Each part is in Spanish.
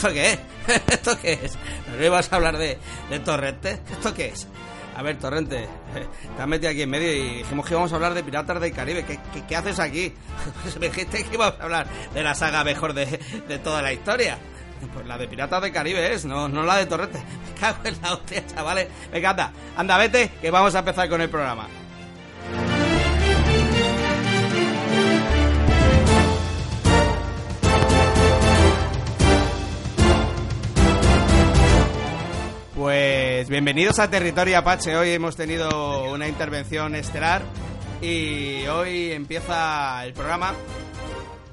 ¿Esto qué es? ¿Esto qué es? ¿No ibas a hablar de, de Torrente? ¿Esto qué es? A ver, Torrente, te has metido aquí en medio y dijimos que íbamos a hablar de Piratas del Caribe. ¿Qué, qué, haces aquí? Me dijiste que íbamos a hablar de la saga mejor de, de toda la historia. Pues la de Piratas del Caribe es, no, no la de Torrente. Me cago en la hostia, chavales. Venga, anda, anda, vete, que vamos a empezar con el programa. Pues bienvenidos a Territorio Apache. Hoy hemos tenido una intervención estelar y hoy empieza el programa.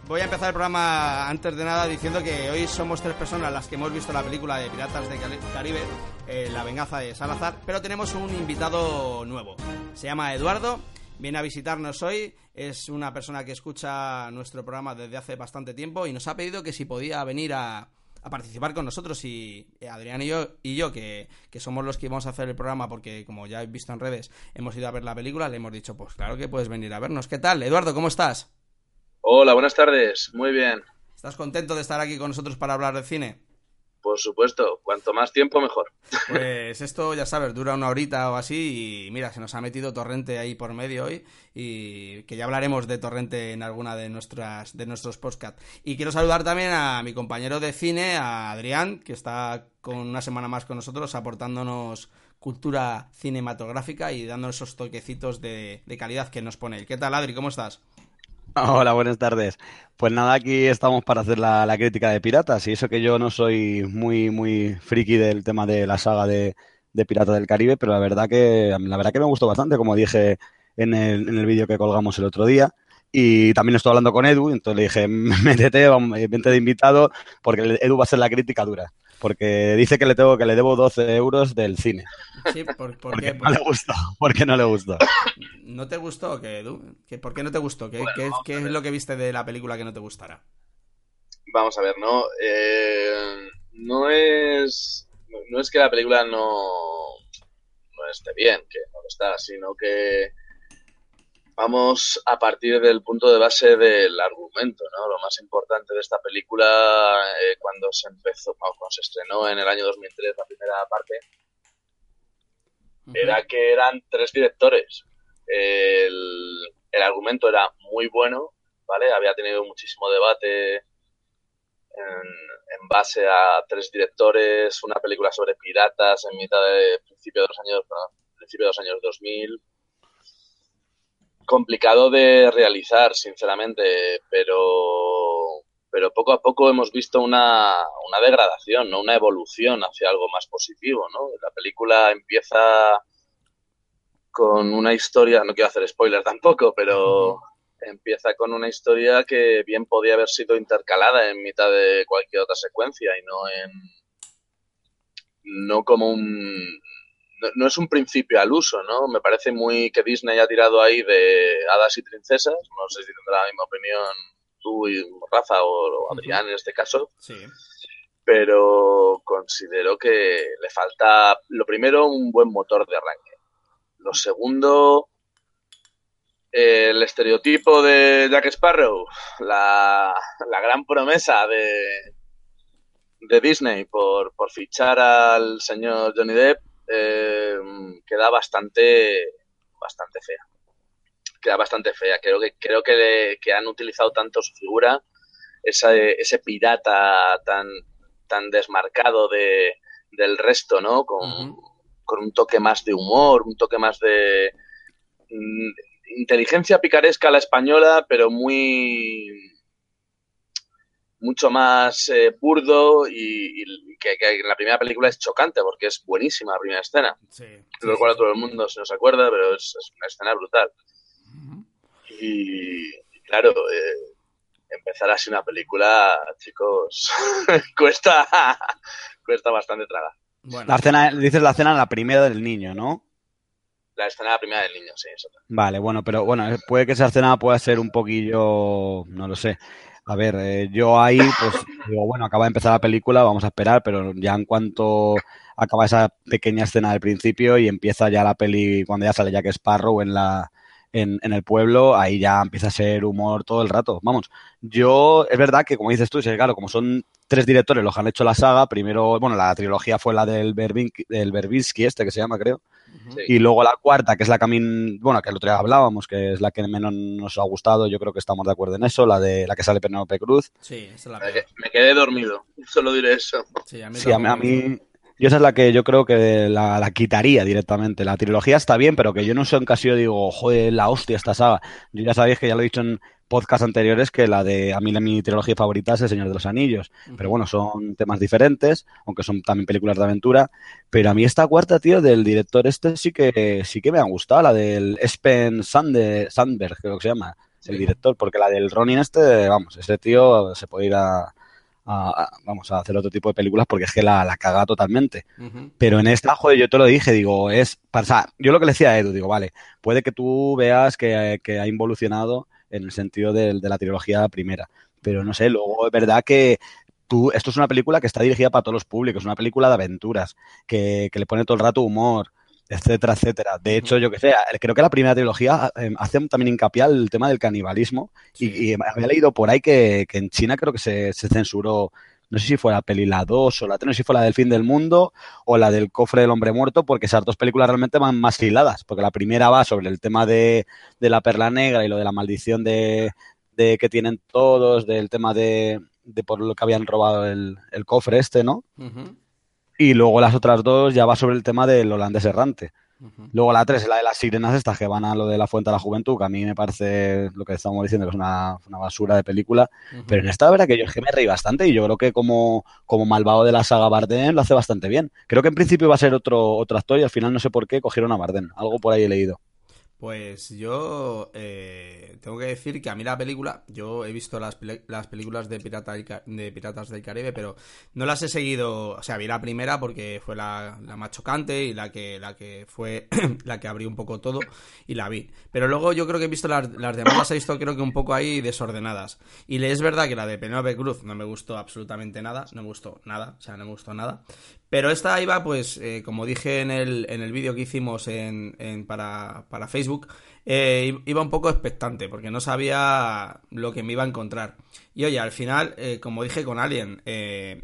Voy a empezar el programa antes de nada diciendo que hoy somos tres personas las que hemos visto la película de Piratas de Caribe, eh, La venganza de Salazar, pero tenemos un invitado nuevo. Se llama Eduardo, viene a visitarnos hoy, es una persona que escucha nuestro programa desde hace bastante tiempo y nos ha pedido que si podía venir a, a participar con nosotros y Adrián y yo, y yo que, que, somos los que íbamos a hacer el programa porque como ya he visto en redes hemos ido a ver la película, le hemos dicho pues claro que puedes venir a vernos. ¿Qué tal? Eduardo, ¿cómo estás? Hola, buenas tardes, muy bien. ¿Estás contento de estar aquí con nosotros para hablar de cine? Por supuesto, cuanto más tiempo mejor. Pues esto, ya sabes, dura una horita o así y mira, se nos ha metido Torrente ahí por medio hoy y que ya hablaremos de Torrente en alguna de nuestras de nuestros podcasts. Y quiero saludar también a mi compañero de cine, a Adrián, que está con una semana más con nosotros aportándonos cultura cinematográfica y dándonos esos toquecitos de, de calidad que nos pone. ¿Qué tal, Adri? ¿Cómo estás? Hola, buenas tardes. Pues nada, aquí estamos para hacer la, crítica de piratas y eso que yo no soy muy, muy friki del tema de la saga de, de Piratas del Caribe, pero la verdad que la verdad que me gustó bastante, como dije en el, en el vídeo que colgamos el otro día. Y también estoy hablando con Edu, entonces le dije, métete, vente de invitado, porque Edu va a ser la crítica dura. Porque dice que le tengo que le debo 12 euros del cine. Sí, ¿por, por porque qué? no le gustó. Porque no le gustó. ¿No te gustó? ¿Qué, ¿Por qué no te gustó? ¿Qué, bueno, qué, qué es lo que viste de la película que no te gustara? Vamos a ver, no, eh, no es no es que la película no, no esté bien, que no lo está, sino que vamos a partir del punto de base del argumento, ¿no? Lo más importante de esta película, eh, cuando se empezó, cuando se estrenó en el año 2003 la primera parte, uh -huh. era que eran tres directores. El, el, argumento era muy bueno, ¿vale? Había tenido muchísimo debate en, en, base a tres directores, una película sobre piratas en mitad de principio de los años, principio de los años 2000 complicado de realizar, sinceramente, pero, pero poco a poco hemos visto una, una degradación, ¿no? una evolución hacia algo más positivo. ¿no? La película empieza con una historia, no quiero hacer spoiler tampoco, pero empieza con una historia que bien podía haber sido intercalada en mitad de cualquier otra secuencia y no en no como un no, no, es un principio al uso, ¿no? Me parece muy que Disney ha tirado ahí de hadas y princesas. No sé si tendrá la misma opinión tú y Rafa o, o Adrián en este caso. Sí. Pero considero que le falta, lo primero, un buen motor de arranque. Lo segundo, el estereotipo de Jack Sparrow, la, la gran promesa de, de Disney por, por fichar al señor Johnny Depp eh, queda bastante bastante fea. Queda bastante fea. Creo que creo que, le, que han utilizado tanto su figura ese, ese pirata tan tan desmarcado de, del resto no con, uh -huh. con un toque más de humor un toque más de mm, inteligencia picaresca a la española pero muy mucho más eh, burdo y, y que, que, en la primera película es chocante porque es buenísima la primera escena. Sí, lo cual sí. todo el mundo se nos acuerda, pero es, es una escena brutal. Uh -huh. y, y, claro, eh, empezar así una película, chicos, cuesta, cuesta bastante tragar. Bueno. La escena, dices la escena la primera del niño, ¿no? La escena la primera del niño, sí, eso. Vale, bueno, pero bueno, puede que esa escena pueda ser un poquillo, no lo sé, a ver, eh, yo ahí, pues digo, bueno, acaba de empezar la película, vamos a esperar, pero ya en cuanto acaba esa pequeña escena del principio y empieza ya la peli cuando ya sale Jack Sparrow en la, en, en, el pueblo, ahí ya empieza a ser humor todo el rato. Vamos, yo, es verdad que como dices tú, claro, como son tres directores los que han hecho la saga, primero, bueno, la trilogía fue la del, Berbin, del Berbinski, este que se llama, creo. Sí. Y luego la cuarta, que es la que a mí, bueno, que el otro día hablábamos, que es la que menos nos ha gustado, yo creo que estamos de acuerdo en eso, la de la que sale Penélope Cruz. Sí, esa es la me, me quedé dormido, solo diré eso. Sí, a mí, sí, a mí, a mí yo esa es la que yo creo que la, la, quitaría directamente. La trilogía está bien, pero que yo no sé en caso yo digo, joder, la hostia esta saga. Yo ya sabéis que ya lo he dicho en podcasts anteriores que la de a mí la, mi trilogía favorita es El Señor de los Anillos. Pero bueno, son temas diferentes, aunque son también películas de aventura. Pero a mí esta cuarta, tío, del director este sí que sí que me ha gustado, la del Espen Sander, Sandberg, creo que se llama, sí. el director, porque la del Ronin este, vamos, ese tío se puede ir a a, vamos a hacer otro tipo de películas porque es que la, la caga totalmente. Uh -huh. Pero en esta, joder, yo te lo dije, digo, es, yo lo que le decía a Edu, digo, vale, puede que tú veas que, que ha involucionado en el sentido de, de, la trilogía primera, pero no sé, luego es verdad que tú, esto es una película que está dirigida para todos los públicos, una película de aventuras, que, que le pone todo el rato humor, etcétera, etcétera. De hecho, yo que sé, creo que la primera trilogía eh, hace también hincapié al tema del canibalismo sí. y, y, había leído por ahí que, que en China creo que se, se, censuró, no sé si fue la peli la 2 o la 3, no sé si fue la del fin del mundo o la del cofre del hombre muerto, porque esas dos películas realmente van más hiladas, porque la primera va sobre el tema de, de la perla negra y lo de la maldición de, de que tienen todos, del tema de, de por lo que habían robado el, el cofre este, ¿no? Uh -huh. Y luego las otras dos ya va sobre el tema del holandés errante. Uh -huh. Luego la tres es la de las sirenas estas que van a lo de la fuente de la juventud, que a mí me parece lo que estamos diciendo que es una, una basura de película. Uh -huh. Pero en esta la verdad que yo es que me reí bastante y yo creo que como, como malvado de la saga Bardem lo hace bastante bien. Creo que en principio iba a ser otro, otro actor y al final no sé por qué cogieron a Bardem. Algo por ahí he leído. Pues yo eh, tengo que decir que a mí la película, yo he visto las, las películas de, de Piratas del Caribe, pero no las he seguido, o sea, vi la primera porque fue la, la más chocante y la que, la que fue la que abrió un poco todo y la vi. Pero luego yo creo que he visto las, las demás, las he visto creo que un poco ahí desordenadas. Y es verdad que la de Penélope Cruz no me gustó absolutamente nada, no me gustó nada, o sea, no me gustó nada. Pero esta iba, pues, eh, como dije en el, en el vídeo que hicimos en, en para, para, Facebook, eh, iba un poco expectante, porque no sabía lo que me iba a encontrar. Y oye, al final, eh, como dije con Alien, eh,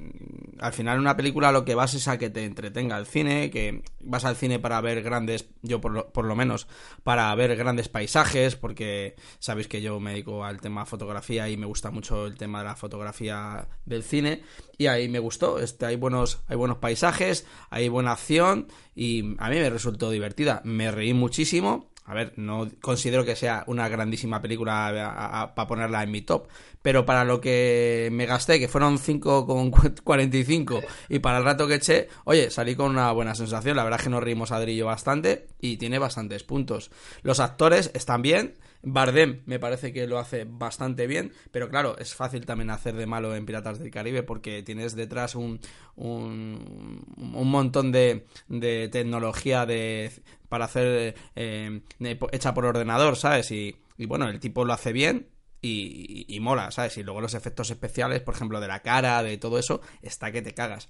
al final una película lo que vas es a que te entretenga el cine, que vas al cine para ver grandes, yo por lo, por lo menos, para ver grandes paisajes, porque sabéis que yo me dedico al tema fotografía y me gusta mucho el tema de la fotografía del cine, y ahí me gustó, este, hay, buenos, hay buenos paisajes, hay buena acción, y a mí me resultó divertida, me reí muchísimo, a ver, no considero que sea una grandísima película para ponerla en mi top, pero para lo que me gasté, que fueron 5,45 y para el rato que eché, oye, salí con una buena sensación. La verdad es que nos reímos a Drillo bastante y tiene bastantes puntos. Los actores están bien. Bardem me parece que lo hace bastante bien, pero claro, es fácil también hacer de malo en Piratas del Caribe porque tienes detrás un, un, un montón de, de tecnología de, para hacer eh, hecha por ordenador, ¿sabes? Y, y, bueno, el tipo lo hace bien. Y, y, mola, ¿sabes? Y luego los efectos especiales, por ejemplo, de la cara, de todo eso, está que te cagas.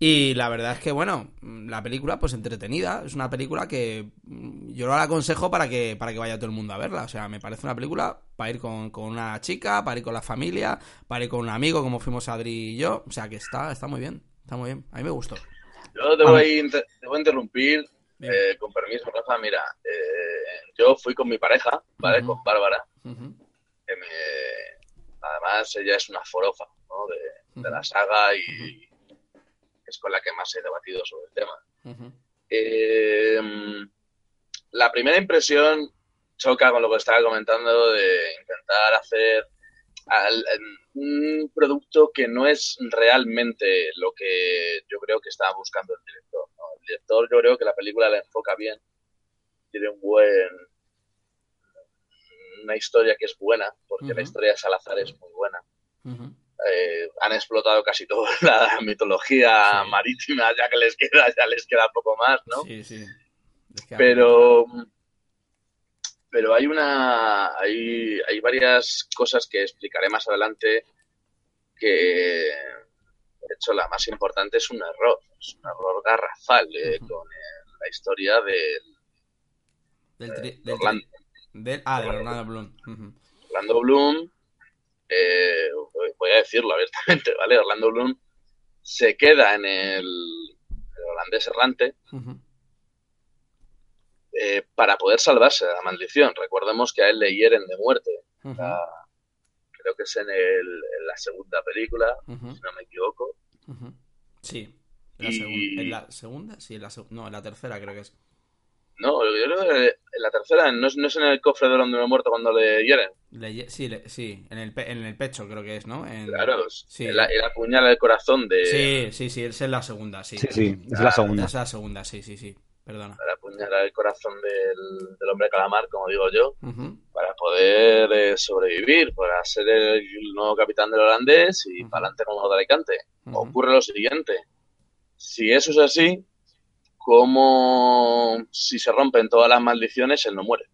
Y la verdad es que, bueno, la película, pues entretenida. Es una película que yo la aconsejo para que, para que vaya todo el mundo a verla. O sea, me parece una película para ir con, con una chica, para ir con la familia, para ir con un amigo, como fuimos Adri y yo. O sea, que está, está muy bien. Está muy bien. A mí me gustó. Yo te voy, a, te voy a interrumpir eh, con permiso, Rafa, mira, eh, yo fui con mi pareja, ¿vale? Uh -huh. Con Bárbara. Uh -huh. que me... Además, ella es una forofa, ¿no? De, la saga y es con la que más he debatido sobre el tema. Eh, la primera impresión choca con lo que estaba comentando de intentar hacer al, un producto que no es realmente lo que yo creo que estaba buscando el director. Director yo creo que la película la enfoca bien, tiene un buen una historia que es buena, porque uh -huh. la historia de Salazar es muy buena. Uh -huh. eh, han explotado casi toda la mitología sí. marítima, ya que les queda, ya les queda poco más, ¿no? Sí, sí. Pero pero hay una hay, hay varias cosas que explicaré más adelante que de hecho la más importante es un error es un error garrafal eh, uh -huh. con el, la historia del, del, tri, del, ah, de Orlando Bloom. Orlando Bloom, eh, voy a decirlo abiertamente, ¿vale? Orlando Bloom se queda en el, el holandés errante eh, para poder salvarse de la maldición. Recordemos que a él le hieren de muerte. La- creo que es en, el- en la segunda película, si no me equivoco. Sí. En la, Y- segun- en la segunda, sí, en la no, en la tercera creo que es. No, yo creo que en la tercera no es, no es en el cofre de donde me muerto cuando le hieren. Le sí, le- sí, en el, pe- en el pecho creo que es, ¿no? En- Claro, Sí. el, el apuñala el corazón de. Sí, sí, sí, esa es la segunda, sí. Sí, sí, es la segunda. Esa es la segunda, sí, sí, sí. Perdona. el apuñala el corazón del, del hombre calamar, como digo yo, para poder eh, sobrevivir, para ser el nuevo capitán del holandés y Ujú. para adelante como de Alicante. Ocurre lo siguiente. Si eso es así, como si se rompen todas las maldiciones, él no muere.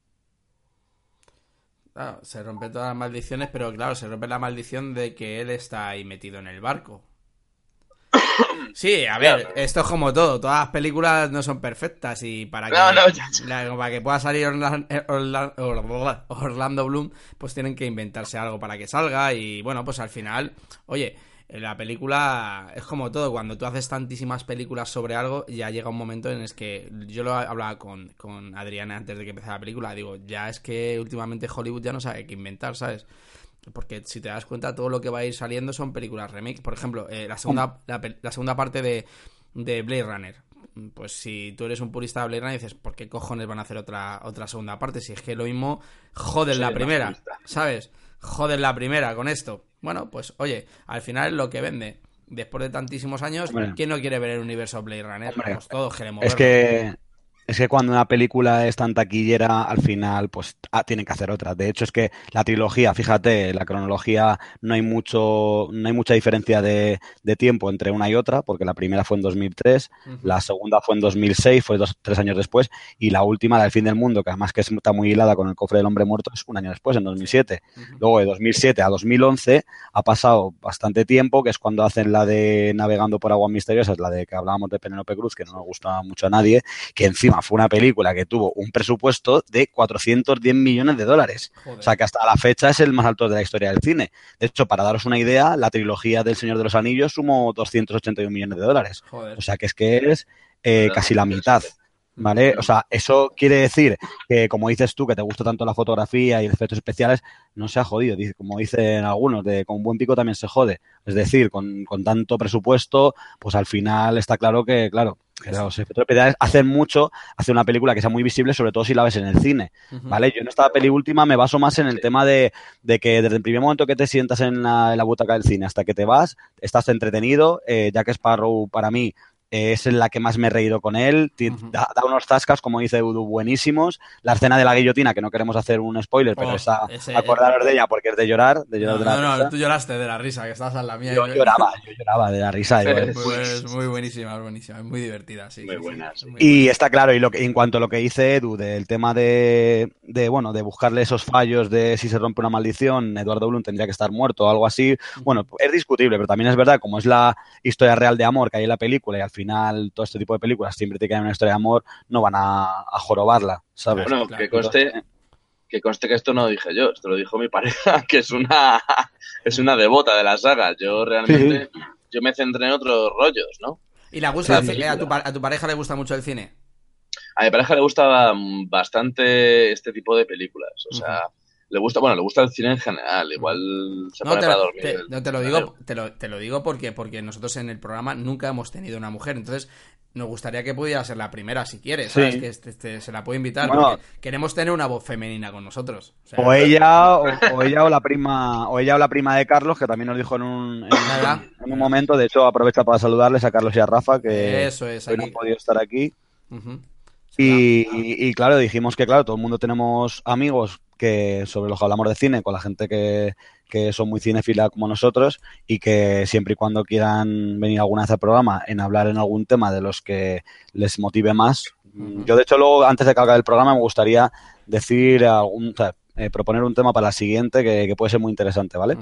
Claro, se rompen todas las maldiciones, pero claro, se rompe la maldición de que él está ahí metido en el barco. Sí, a ver, Claro. esto es como todo. Todas las películas no son perfectas y para que, No, no, ya, la- para que pueda salir Orla- Orla- Orla- Orlando Bloom, pues tienen que inventarse algo para que salga y bueno, pues al final, oye, la película es como todo. Cuando tú haces tantísimas películas sobre algo, ya llega un momento en el que yo lo hablaba con, con Adriana antes de que empezara la película. Digo, ya es que últimamente Hollywood ya no sabe qué inventar, ¿sabes? Porque si te das cuenta, todo lo que va a ir saliendo son películas remake. Por ejemplo, eh, la, segunda, la, pe- la segunda parte de, de Blade Runner. Pues si tú eres un purista de Blade Runner, dices, ¿por qué cojones van a hacer otra, otra segunda parte? Si es que lo mismo, joder Sí, la primera. ¿sabes? Joder la primera con esto. Bueno, pues oye, al final es lo que vende. Después de tantísimos años, Hombre. ¿quién no quiere ver el universo Blade Runner? Hombre. Pues todos queremos Es verlo. que, es que cuando una película es tan taquillera, al final, pues ah, tienen que hacer otra. De hecho, es que la trilogía, fíjate, la cronología no hay mucho, no hay mucha diferencia de, de tiempo entre una y otra, porque la primera fue en 2003, Ujú. la segunda fue en 2006, fue dos, tres años después, y la última, la del fin del mundo, que además que está muy hilada con el cofre del hombre muerto, es un año después, en 2007. Ujú. Luego de 2007 a 2011 ha pasado bastante tiempo, que es cuando hacen la de Navegando por Aguas Misteriosas, la de que hablábamos de Penélope Cruz, que no nos gusta mucho a nadie, que encima fue una película que tuvo un presupuesto de 410 millones de dólares. Joder. O sea que hasta la fecha es el más alto de la historia del cine. De hecho, para daros una idea, la trilogía del Señor de los Anillos sumó 281 millones de dólares. Joder. O sea que es que es eh, casi la mitad. ¿Vale? O sea, eso quiere decir que, como dices tú, que te gusta tanto la fotografía y los efectos especiales, no se ha jodido. Como dicen algunos, de con buen pico también se jode. Es decir, con, con tanto presupuesto, pues al final está claro que, claro, que los efectos especiales hacen mucho, hace una película que sea muy visible, sobre todo si la ves en el cine. ¿Vale? Yo en esta peli última me baso más en el tema de, de que desde el primer momento que te sientas en la, en la butaca del cine hasta que te vas, estás entretenido. Eh, Jack Sparrow, para mí, eh, es la que más me he reído con él. Da, da unos tascas, como dice Udu, buenísimos. La escena de la guillotina, que no queremos hacer un spoiler, pero Oh, ese- acordaros de ella porque es de llorar, de llorar No, de la no, tú lloraste de la risa, que estabas en la mía. Yo lloraba, yo lloraba de la risa. yo- Sí. Es muy, buenísima, es buenísima, muy divertida, sí. Muy sí, sí, buena, es sí. muy Y está claro, y lo que, en cuanto a lo que dice Edu del tema de, de, bueno, de buscarle esos fallos de si se rompe una maldición, Eduardo Blum tendría que estar muerto o algo así. Bueno, es discutible, pero también es verdad, como es la historia real de amor que hay en la película y al final todo este tipo de películas siempre te quedan una historia de amor, no van a, a jorobarla, ¿sabes? Bueno, claro. que conste, que conste que esto no lo dije yo, esto lo dijo mi pareja, que es una, es una devota de la saga. Yo realmente, yo me centré en otros rollos, ¿no? ¿Y le gusta Sí, sí, a, tu, a tu pareja le gusta mucho el cine? A mi pareja le gusta bastante este tipo de películas. O sea, le gusta, bueno, le gusta el cine en general. Igual se No pone te, para lo, dormir. te- el- no, te lo digo, te lo, te lo digo porque, porque nosotros en el programa nunca hemos tenido una mujer. Entonces, nos gustaría que pudiera ser la primera si quieres. ¿sabes? Sí. Que este- este- se la puede invitar. Bueno. porque queremos tener una voz femenina con nosotros. O sea, O ella, o, o ella o la prima, o ella o la prima de Carlos, que también nos dijo en un, en, un momento, de hecho aprovecha para saludarles a Carlos y a Rafa, que Eso es, hoy no han podido estar aquí. Y, y- y, claro, dijimos que claro, todo el mundo tenemos amigos que sobre los que hablamos de cine, con la gente que, que son muy cinéfila como nosotros y que siempre y cuando quieran venir alguna vez al programa en hablar en algún tema de los que les motive más. Yo de hecho luego, antes de que acabe el programa, me gustaría decir algún, o sea, eh, proponer un tema para la siguiente que, puede ser muy interesante, ¿vale?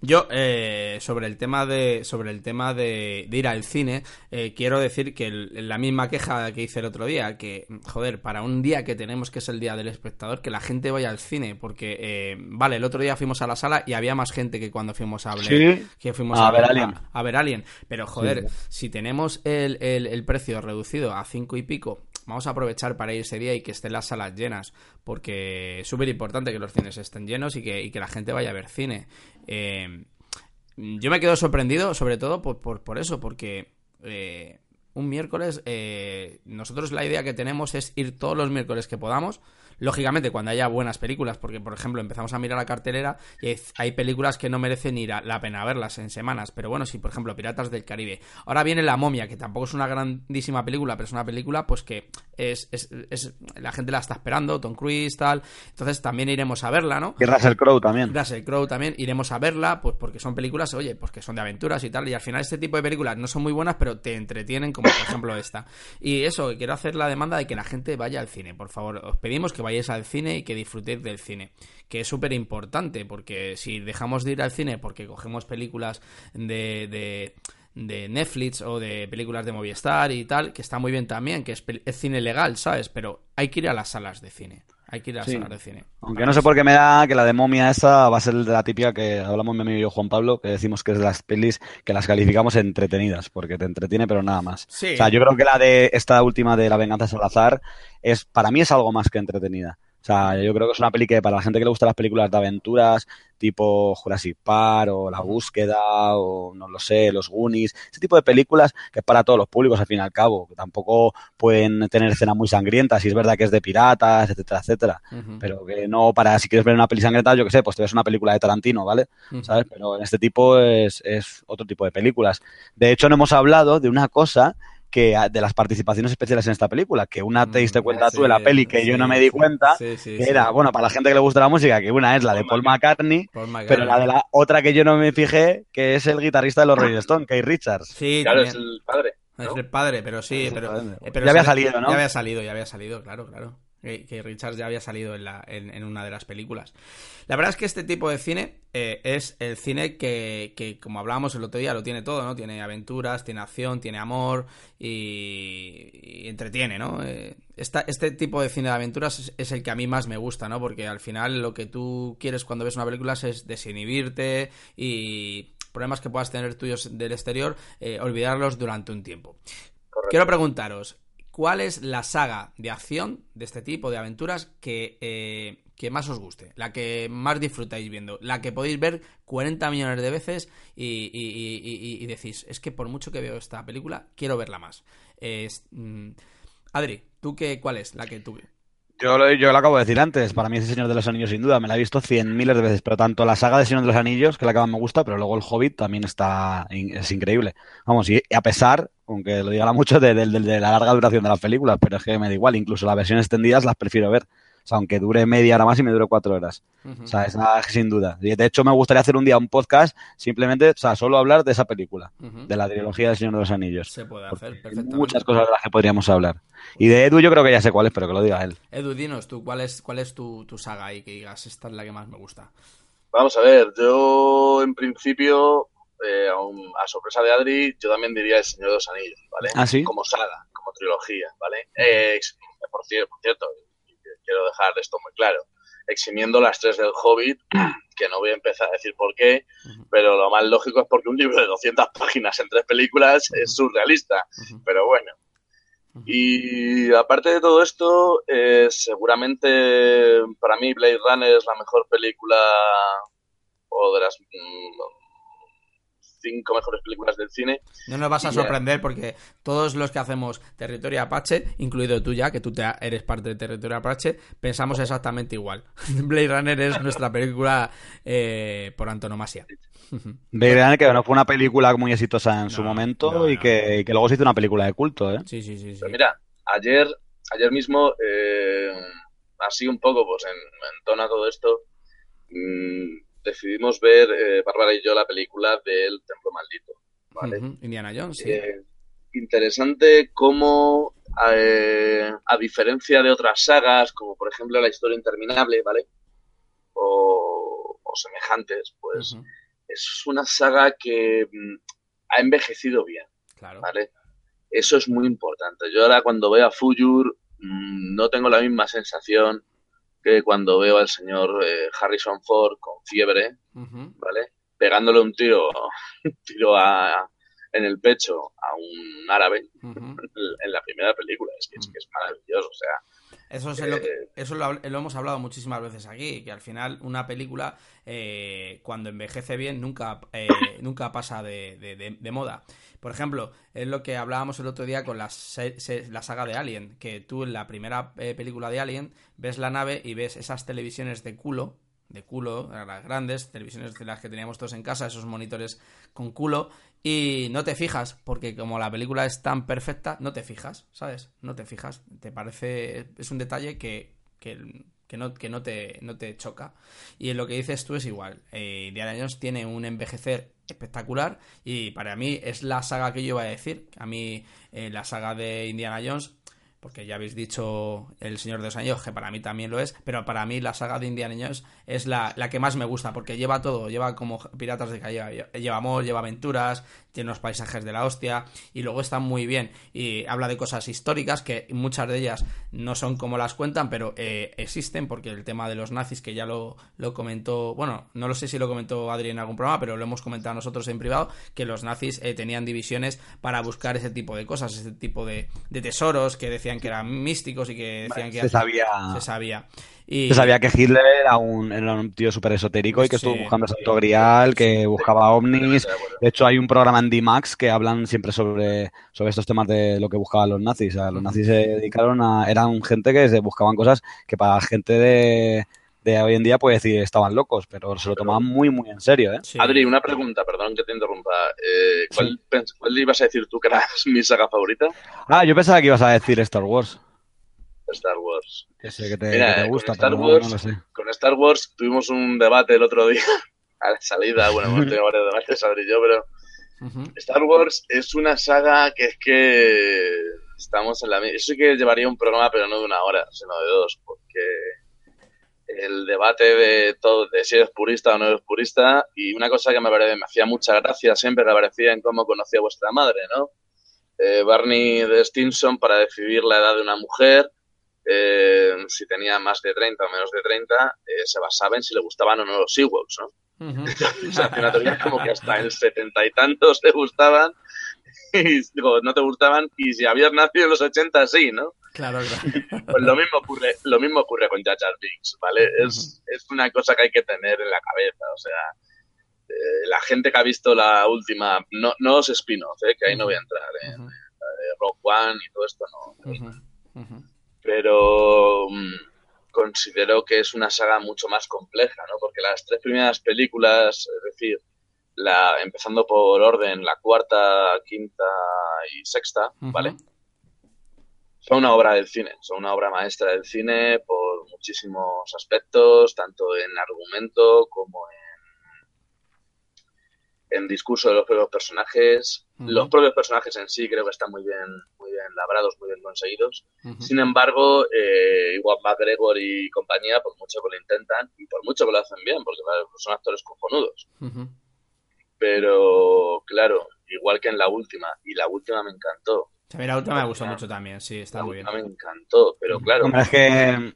Yo, eh, sobre el tema de sobre el tema de, ir al cine, eh, quiero decir que la misma queja que hice el otro día, que, joder, para un día que tenemos que es el día del espectador, que la gente vaya al cine, porque, vale, el otro día fuimos a la sala y había más gente que cuando fuimos a, que fuimos a, ver Alien. A, ver Alien. Pero, joder, si tenemos el, el precio reducido a cinco y pico vamos a aprovechar para ir ese día y que estén las salas llenas, porque es súper importante que los cines estén llenos y que, la gente vaya a ver cine. Eh, yo me quedo sorprendido, sobre todo por, por, eso, porque eh, un miércoles, eh, nosotros la idea que tenemos es ir todos los miércoles que podamos Lógicamente, cuando haya buenas películas, porque por ejemplo empezamos a mirar la cartelera y hay películas que no merecen ir a la pena verlas en semanas, pero bueno, si por ejemplo Piratas del Caribe. Ahora viene La momia, que tampoco es una grandísima película, pero es una película pues que es, es, la gente la está esperando, Tom Cruise, tal. Entonces también iremos a verla, ¿no? Y Russell Crowe también. Russell Crowe también, iremos a verla, pues porque son películas, oye, pues que son de aventuras y tal, y al final este tipo de películas no son muy buenas, pero te entretienen, como por ejemplo esta. Y eso, quiero hacer la demanda de que la gente vaya al cine, por favor, os pedimos que vayáis al cine y que disfrutéis del cine. Que es súper importante, porque si dejamos de ir al cine porque cogemos películas de, de, Netflix o de películas de Movistar y tal, que está muy bien también, que es, cine legal, ¿sabes? Pero hay que ir a las salas de cine. Hay que ir a las salas de cine. Aunque no sé por qué me da que la de momia esa va a ser de la típica que hablamos mi amigo y yo, Juan Pablo, que decimos que es de las pelis que las calificamos entretenidas, porque te entretiene, pero nada más. O sea, yo creo que la de esta última de La venganza Salazar es, para mí es algo más que entretenida. O sea, yo creo que es una peli que para la gente que le gusta las películas de aventuras, tipo Jurassic Park o La Búsqueda o no lo sé, Los Goonies, ese tipo de películas que es para todos los públicos al fin y al cabo, que tampoco pueden tener escenas muy sangrientas, y es verdad que es de piratas, etcétera, etcétera, pero que no para si quieres ver una peli sangrienta, yo que sé, pues te ves una película de Tarantino, ¿vale? ¿Sabes? Pero en este tipo es, es otro tipo de películas. De hecho, no hemos hablado de una cosa que de las participaciones especiales en esta película, que una te diste mm, cuenta tú de la peli que yo no me di cuenta, que era, bueno, para la gente que le gusta la música, que una es la de Paul McCartney, pero la de la otra que yo no me fijé, que es el guitarrista de los Rolling Stones, Keith Richards. Sí, claro, es el padre. Es el padre, pero sí, pero, eh, ya había salido, ¿no? Ya había salido, ya había salido, claro, claro que, Richard ya había salido en, la, en, una de las películas. La verdad es que este tipo de cine eh, es el cine que, como hablábamos el otro día, lo tiene todo, ¿no? Tiene aventuras, tiene acción, tiene amor y, entretiene, ¿no? Eh, este tipo de cine de aventuras es, el que a mí más me gusta, ¿no? Porque al final lo que tú quieres cuando ves una película es desinhibirte y problemas que puedas tener tuyos del exterior, eh, olvidarlos durante un tiempo. Quiero preguntaros, ¿Cuál es la saga de acción de este tipo de aventuras que, eh, que más os guste? La que más disfrutáis viendo. La que podéis ver 40 millones de veces y, decís, es que por mucho que veo esta película, quiero verla más. Mm, Adri, ¿tú qué, cuál es la que tú... Yo lo, yo lo acabo de decir antes, para mí es el Señor de los Anillos sin duda, me la he visto cien miles de veces, pero tanto la saga de Señor de los Anillos, que la que más me gusta, pero luego el Hobbit también está, es increíble. Vamos, y a pesar, aunque lo diga mucho, de, de, de, la larga duración de las películas, pero es que me da igual, incluso las versiones extendidas las prefiero ver. O sea, aunque dure media hora más y me dure cuatro horas. O sea, es nada, sin duda. De hecho, me gustaría hacer un día un podcast simplemente, o sea, solo hablar de esa película, de la trilogía del Señor de los Anillos. Se puede hacer perfectamente. Hay muchas cosas de las que podríamos hablar. Y de Edu yo creo que ya sé cuál es, pero que lo diga él. Edu, dinos tú, ¿cuál es, cuál es tu, tu saga y que digas, esta es la que más me gusta? Vamos a ver, yo en principio, eh, a, sorpresa de Adri, yo también diría El Señor de los Anillos, ¿vale? ¿Ah, sí? Como saga, como trilogía, ¿vale? Eh, por, cierto, por cierto, quiero dejar esto muy claro. Eximiendo las tres del Hobbit, que no voy a empezar a decir por qué, pero lo más lógico es porque un libro de 200 páginas en tres películas es surrealista. Pero bueno. Y aparte de todo esto, eh, seguramente para mí Blade Runner es la mejor película o de las mm, cinco mejores películas del cine. No nos vas a sorprender porque todos los que hacemos Territorio Apache, incluido tú ya, que tú te eres parte de Territorio Apache, pensamos exactamente igual. Blade Runner es nuestra película eh, por antonomasia. Blade Runner que no fue una película muy exitosa en su momento y, que, luego se hizo una película de culto. ¿eh? Sí, sí, sí. mira, ayer, ayer mismo, eh, así un poco, pues en, en tono a todo esto, mmm, decidimos ver, eh, Bárbara y yo, la película del Templo Maldito. ¿vale? Indiana Jones, sí. Eh, interesante cómo, eh, a diferencia de otras sagas, como por ejemplo La Historia Interminable, ¿vale? o, semejantes, pues es una saga que mm, ha envejecido bien. Claro. ¿Vale? Eso es muy importante. Yo ahora cuando veo a Fuyur mm, no tengo la misma sensación que cuando veo al señor eh, Harrison Ford con fiebre, ¿vale? Pegándole un tiro, un tiro a, en el pecho a un árabe en la primera película. Es que, es maravilloso, o sea. Eso, es lo, eh, eso lo, hemos hablado muchísimas veces aquí, que al final una película, eh, cuando envejece bien, nunca, eh, nunca pasa de, moda. Por ejemplo, es lo que hablábamos el otro día con la, la saga de Alien, que tú en la primera película de Alien ves la nave y ves esas televisiones de culo, de culo, las grandes, televisiones de las que teníamos todos en casa, esos monitores con culo, y no te fijas, porque como la película es tan perfecta, no te fijas, ¿sabes? No te fijas. Te parece. Es un detalle que, que, no, que no, te, no te choca. Y en lo que dices tú es igual. Eh, Indiana Jones tiene un envejecer espectacular y para mí es la saga que yo iba a decir. A mí, eh, la saga de Indiana Jones porque ya habéis dicho El Señor de los Anillos, que para mí también lo es, pero para mí la saga de Indiana es la, la que más me gusta, porque lleva todo, lleva como Piratas de Caribe, lleva amor, lleva aventuras, tiene unos paisajes de la hostia, y luego está muy bien, y habla de cosas históricas, que muchas de ellas no son como las cuentan, pero eh, existen, porque el tema de los nazis, que ya lo, lo comentó, bueno, no lo sé si lo comentó Adri en algún programa, pero lo hemos comentado nosotros en privado, que los nazis eh, tenían divisiones para buscar ese tipo de cosas, ese tipo de, de tesoros que decían que eran místicos y que decían que se sabía. Se sabía. Y... Se sabía que Hitler era un, era un tío súper esotérico y que estuvo buscando Santo Grial, que buscaba ovnis. De hecho, hay un programa en D-Max que hablan siempre sobre, sobre estos temas de lo que buscaban los nazis. los nazis se dedicaron a. Eran gente que se buscaban cosas que para gente de, de hoy en día puede decir estaban locos, pero se lo tomaban muy, muy en serio. ¿eh? Adri, una pregunta, perdón que te interrumpa. Eh, ¿cuál, ¿Cuál ibas a decir tú que era mi saga favorita? Ah, yo pensaba que ibas a decir Star Wars. Star Wars. Que sé que te, gusta, con Star, Wars, con Star Wars tuvimos un debate el otro día a la salida. Bueno, hemos tenido varios debates, Adri y yo, pero Star Wars es una saga que es que estamos en la Eso sí que llevaría un programa, pero no de una hora, sino de dos, porque el debate de todo, de si eres purista o no eres purista, y una cosa que me, me hacía mucha gracia siempre que aparecía en cómo conocía vuestra madre, ¿no? Eh, Barney de Stinson para decidir la edad de una mujer, eh, si tenía más de 30 o menos de 30, eh, se basaba en si le gustaban o no los Ewoks, ¿no? Entonces, al final como que hasta en setenta y tantos te gustaban y digo, no te gustaban y si habías nacido en los 80 sí, ¿no? Claro, claro. Pues lo mismo ocurre, lo mismo ocurre con Jar Binks, ¿vale? es, es, una cosa que hay que tener en la cabeza, o sea, eh, la gente que ha visto la última, no, no los spin-off, ¿eh? que ahí no voy a entrar, ¿eh? Rock One y todo esto no. Pero mm, considero que es una saga mucho más compleja, ¿no? Porque las tres primeras películas, es decir, la, empezando por orden, la cuarta, quinta y sexta, ¿vale? Son una obra del cine, son una obra maestra del cine por muchísimos aspectos, tanto en argumento como en, en discurso de los propios personajes. Los propios personajes en sí creo que están muy bien, muy bien labrados, muy bien conseguidos. Sin embargo, eh, igual McGregor y compañía, por mucho que lo intentan y por mucho que lo hacen bien, porque son actores cojonudos. Pero, claro, igual que en la última, y la última me encantó. A mí la última me gustó mucho también, sí, está muy bien. me encantó, pero claro. es que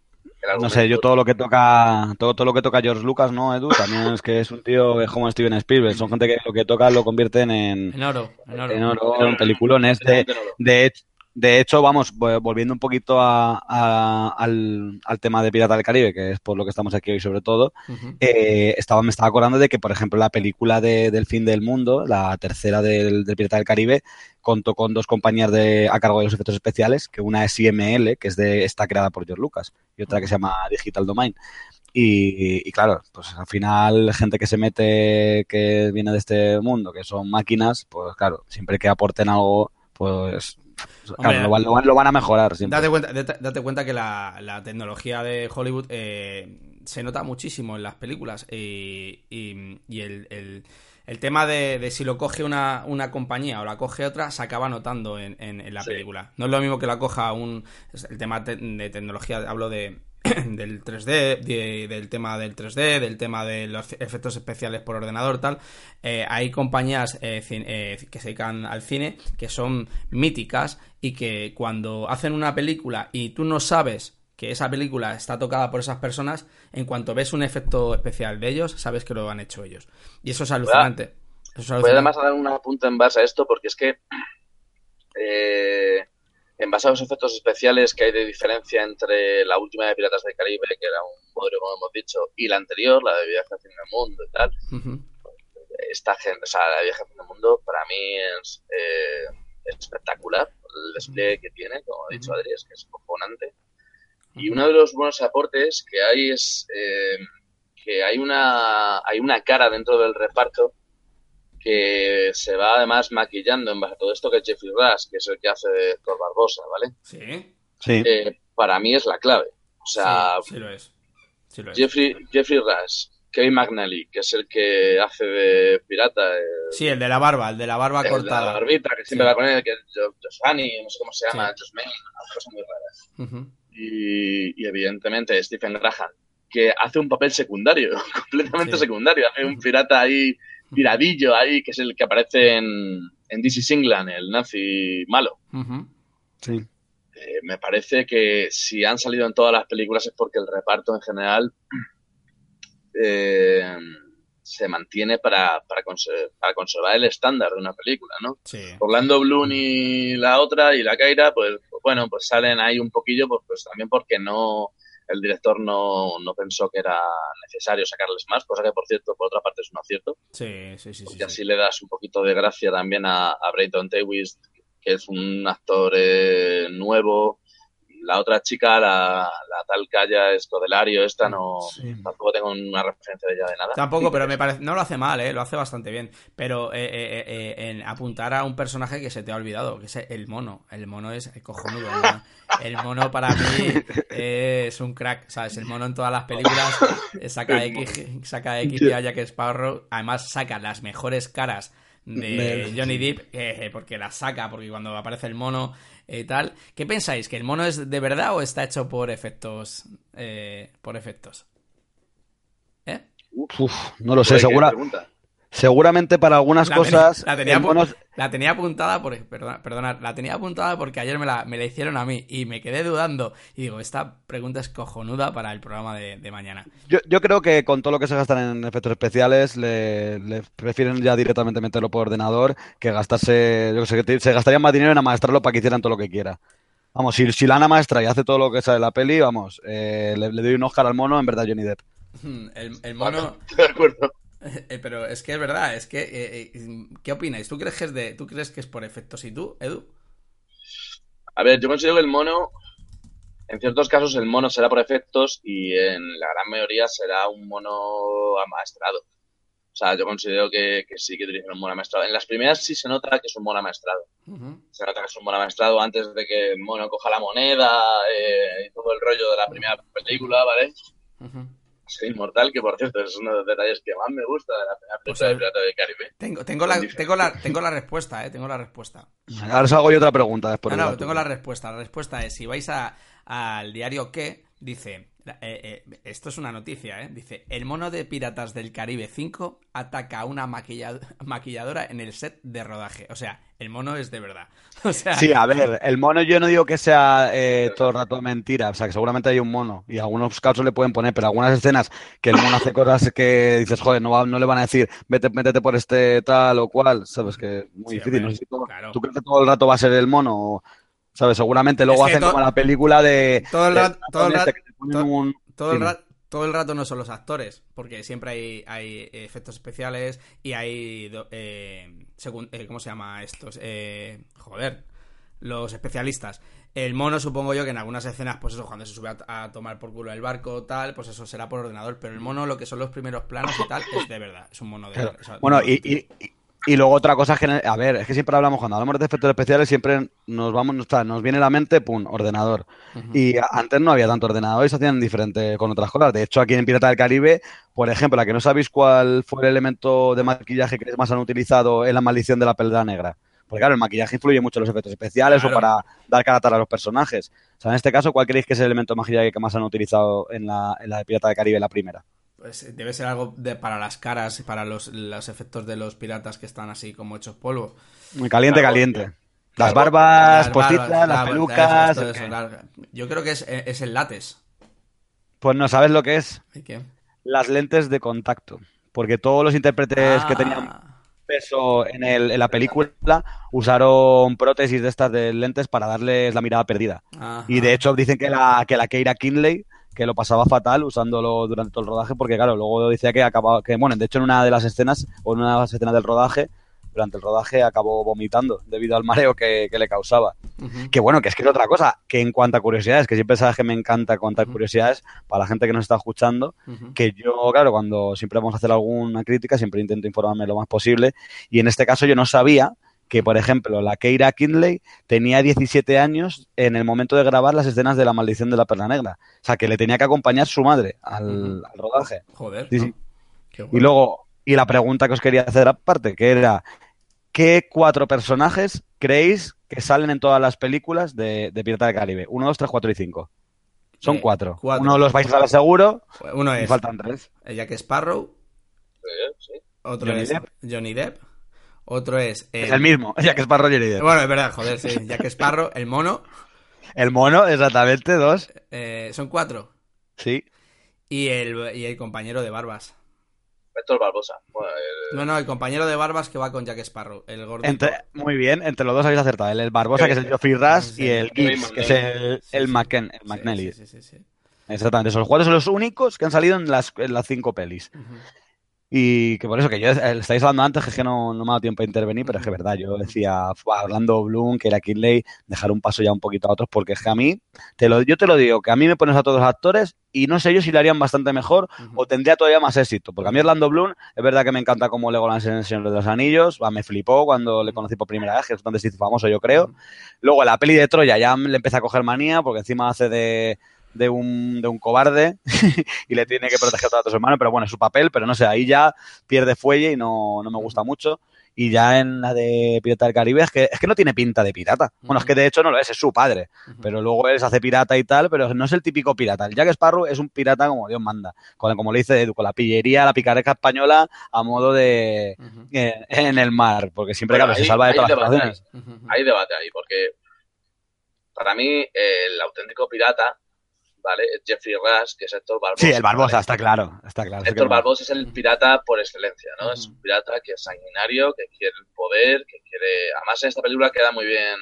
no sé, yo todo lo que toca, todo, todo lo que toca George Lucas, ¿no, Edu? También es que es un tío como Steven Spielberg. Son gente que lo que toca lo convierten en, en oro, en oro, en, oro, en peliculones. De, de, de hecho, vamos, volviendo un poquito al, tema de Pirata del Caribe, que es por lo que estamos aquí hoy sobre todo, eh, estaba, me estaba acordando de que, por ejemplo, la película de, del fin del mundo, la tercera del, Pirata del Caribe, contó con dos compañías de, a cargo de los efectos especiales, que una es IML, que es de, está creada por George Lucas, y otra que se llama Digital Domain. Y, y, claro, pues al final gente que se mete, que viene de este mundo, que son máquinas, pues claro, siempre que aporten algo, pues lo, van a mejorar. Date cuenta, date, cuenta que la, tecnología de Hollywood eh, se nota muchísimo en las películas y, el, tema de, si lo coge una, compañía o la coge otra se acaba notando en, la película. No es lo mismo que la coja un... El tema de tecnología, hablo de, del 3D, del tema del 3D, del tema de los efectos especiales por ordenador, tal. Eh, hay compañías eh, que se dedican al cine que son míticas y que cuando hacen una película y tú no sabes que esa película está tocada por esas personas, en cuanto ves un efecto especial de ellos, sabes que lo han hecho ellos. Y eso es alucinante. Voy además a dar una punta en base a esto porque es que eh, en base a los efectos especiales que hay de diferencia entre la última de Piratas del Caribe, que era un modelo, como hemos dicho, y la anterior, la de Viaje al fin del mundo y tal, esta gente, o sea, la de Viaje al fin del mundo para mí es, eh, espectacular. El despliegue que tiene, como ha dicho Adri, es que es cojonante. Y uno de los buenos aportes que hay es eh, que hay una, hay una cara dentro del reparto que se va además maquillando en base a todo esto, que es Jeffrey Rush, que es el que hace de Thor Barbosa, ¿vale? Sí. sí. Eh, para mí es la clave. O sea, sí, lo es. Jeffrey, Jeffrey Rush, Kevin McNally, que es el que hace de pirata. sí, el de la barba, el de la barba cortada. De la barbita, que siempre va con él, que es Joshani, no sé cómo se llama, Josh May, cosas muy raras y, evidentemente Stephen Graham, que hace un papel secundario, completamente secundario. Hace un pirata ahí, piradillo ahí, que es el que aparece en, en DC England, el nazi malo. Sí. Eh, me parece que si han salido en todas las películas es porque el reparto en general eh, se mantiene para, para, conservar el estándar de una película, ¿no? Orlando Bloom y la otra, y la Kaira, pues, pues, bueno, pues salen ahí un poquillo, pues, pues también porque no el director no, pensó que era necesario sacarles más, cosa que por cierto, por otra parte es un acierto. Sí, sí, sí. Y así le das un poquito de gracia también a, a Brayton Tewis, que es un actor eh, nuevo, la otra chica, la, tal Calla Escodelario, esta no tampoco tengo una referencia de ella de nada. Tampoco, pero me parece, no lo hace mal, ¿eh? lo hace bastante bien. Pero eh, eh, eh, en apuntar a un personaje que se te ha olvidado, que es el mono. El mono es cojonudo. El mono para mí es un crack, ¿sabes? El mono en todas las películas saca X, saca X y a Jack Sparrow. Además saca las mejores caras de Johnny Depp, porque las saca, porque cuando aparece el mono y tal. ¿Qué pensáis? ¿Que el mono es de verdad o está hecho por efectos? Eh, por efectos. ¿Eh? Uf, no lo sé, segura, Seguramente para algunas cosas. la, tenía, la, tenía, apuntada por, perdona, la tenía apuntada porque ayer me la, me la, hicieron a mí y me quedé dudando. Y digo, esta pregunta es cojonuda para el programa de, mañana. Yo, yo, creo que con todo lo que se gastan en efectos especiales, le, prefieren ya directamente meterlo por ordenador que gastarse. Yo sé que se gastaría más dinero en amaestrarlo para que hicieran todo lo que quiera. Vamos, si, si Lana Maestra y hace todo lo que sale la peli, vamos, eh, le, doy un Oscar al mono, en verdad, Johnny Depp. El, el mono. De acuerdo. Eh, pero es que es verdad, es que. Eh, eh, ¿Qué opináis? ¿Tú crees que, es de, ¿Tú crees que es por efectos? ¿Y tú, Edu? A ver, yo considero que el mono. En ciertos casos el mono será por efectos y en la gran mayoría será un mono amaestrado. O sea, yo considero que, sí que utilizan un mono amaestrado. En las primeras sí se nota que es un mono amaestrado. Se nota que es un mono amaestrado antes de que el mono coja la moneda y todo el rollo de la primera película, ¿vale? Soy inmortal, que por cierto es uno de los detalles que más me gusta de la película pues, de Pirata del Caribe. Tengo, tengo, la, tengo, la, tengo la respuesta, eh, tengo la respuesta. Ahora os hago yo otra pregunta después. No, no, tengo la respuesta. La respuesta es, si vais a, al diario que, dice, eh, eh, esto es una noticia, ¿eh? Dice, el mono de Piratas del Caribe 5 ataca a una maquilladora en el set de rodaje. O sea, el mono es de verdad. O sea... Sí, a ver, el mono yo no digo que sea eh, todo el rato mentira, o sea, que seguramente hay un mono y algunos casos le pueden poner, pero algunas escenas que el mono hace cosas que dices, joder, no, no le van a decir, vete, métete por este tal o cual, sabes que es muy difícil. No sé ¿Tú crees que todo el rato va a ser el mono? ¿Sabes? Seguramente luego hacen como la película de... Todo el rato... Todo el rato todo, el rato, todo el rato no son los actores, porque siempre hay, hay efectos especiales y hay, eh, eh, ¿cómo se llama estos? Eh, joder, los especialistas. El mono supongo yo que en algunas escenas, pues eso, cuando se sube a, tomar por culo el barco, tal, pues eso será por ordenador, pero el mono, lo que son los primeros planos y tal, es de verdad, es un mono de bueno, y, y luego otra cosa que, a ver, es que siempre hablamos, cuando hablamos de efectos especiales, siempre nos vamos, nos viene a la mente, pum, ordenador. Y antes no había tanto ordenador y se hacían diferente con otras cosas. De hecho, aquí en Pirata del Caribe, por ejemplo, la que no sabéis cuál fue el elemento de maquillaje que más han utilizado en la maldición de la pelda negra. Porque claro, el maquillaje influye mucho en los efectos especiales Claro. o para dar carácter a los personajes. O sea, en este caso, ¿cuál creéis que es el elemento de maquillaje que más han utilizado en la, en la de Pirata del Caribe, la primera? Pues debe ser algo de, para las caras y para los, los efectos de los piratas que están así como hechos polvo. Muy caliente, Claro. caliente. Las barbas Las postizas, barbas, las la- pelucas. eso, Yo creo que es, eh, es el látex. Pues no sabes lo que es. ¿Y qué? Las lentes de contacto. Porque todos los intérpretes que tenían Ah, peso en, el, en la película usaron prótesis de estas de lentes para darles la mirada perdida. ajá. Y de hecho dicen que la, que la Keira Kinley que lo pasaba fatal usándolo durante todo el rodaje porque claro, luego decía que acababa, que bueno, de hecho en una de las escenas o en una de las escenas del rodaje, durante el rodaje acabó vomitando debido al mareo que, que le causaba. Que bueno, que es que es otra cosa, que en cuanto a curiosidades, que siempre sabes que me encanta contar curiosidades para la gente que nos está escuchando, que yo, claro, cuando siempre vamos a hacer alguna crítica, siempre intento informarme lo más posible. Y en este caso yo no sabía que, por ejemplo, la Keira Kinley tenía 17 años en el momento de grabar las escenas de la maldición de la perla negra. O sea, que le tenía que acompañar su madre al, rodaje. Joder. Sí, ¿no? sí. Qué Y bueno. luego, y la pregunta que os quería hacer aparte, que era, ¿qué cuatro personajes creéis que salen en todas las películas de, de Pirata del Caribe? Uno, dos, tres, cuatro y cinco. Son Eh, cuatro. cuatro. Uno los vais a saber seguro Uno y es faltan tres. Jack Sparrow, Sí, sí. otro Johnny es Depp. Johnny Depp, otro es Es el mismo, ya que es para Roger y Depp. Bueno, es verdad, joder, sí. Jack Sparrow, el mono, El mono, exactamente, dos. eh, son cuatro. Sí. Y el, y el compañero de barbas. Héctor Barbosa. Bueno, el- No, no, el compañero de barbas que va con Jack Sparrow, el gordo. Entre, muy bien, entre los dos habéis acertado. El, el Barbosa, que es el Geoffrey Rush, Sí, y el Gibbs, que es el, Sí, el. McKen- el Sí, McNally. Sí, sí, sí, sí. Exactamente, esos cuatro son los únicos que han salido en las, en las cinco pelis. Y que por eso que yo eh, estáis hablando antes, que es que no, no me ha dado tiempo a intervenir, pero es que es verdad, yo decía, fue Orlando Bloom, que era Kinley, dejar un paso ya un poquito a otros, porque es que a mí, te lo, yo te lo digo, que a mí me pones a todos los actores y no sé yo si lo harían bastante mejor o tendría todavía más éxito, porque a mí Orlando Bloom es verdad que me encanta como Legolas en El Señor de los Anillos, me flipó cuando le conocí por primera vez, que es donde se hizo famoso yo creo. Luego la peli de Troya ya le empieza a coger manía porque encima hace de, de, un, de un cobarde y le tiene que proteger a todos sus hermanos, pero bueno, es su papel, pero no sé, ahí ya pierde fuelle y no, no me gusta mucho. Y ya en la de Pirata del Caribe es que, es que no tiene pinta de pirata. Bueno, es que de hecho no lo es, es su padre. Pero luego él se hace pirata y tal, pero no es el típico pirata. El Jack Sparrow es un pirata como Dios manda. Con, como le dice Edu, con la pillería, la picaresca española a modo de... Ujú. En, en el mar, porque siempre, claro, se salva de todas las situaciones. Hay debate ahí, porque para mí el auténtico pirata, ¿vale? Jeffrey Rush, que es Héctor Barbosa. Sí, el Barbosa, ¿vale? está claro, está claro. que Héctor. Barbosa es el pirata por excelencia, ¿no? Es un pirata que es sanguinario, que quiere el poder, que quiere... Además en esta película queda muy bien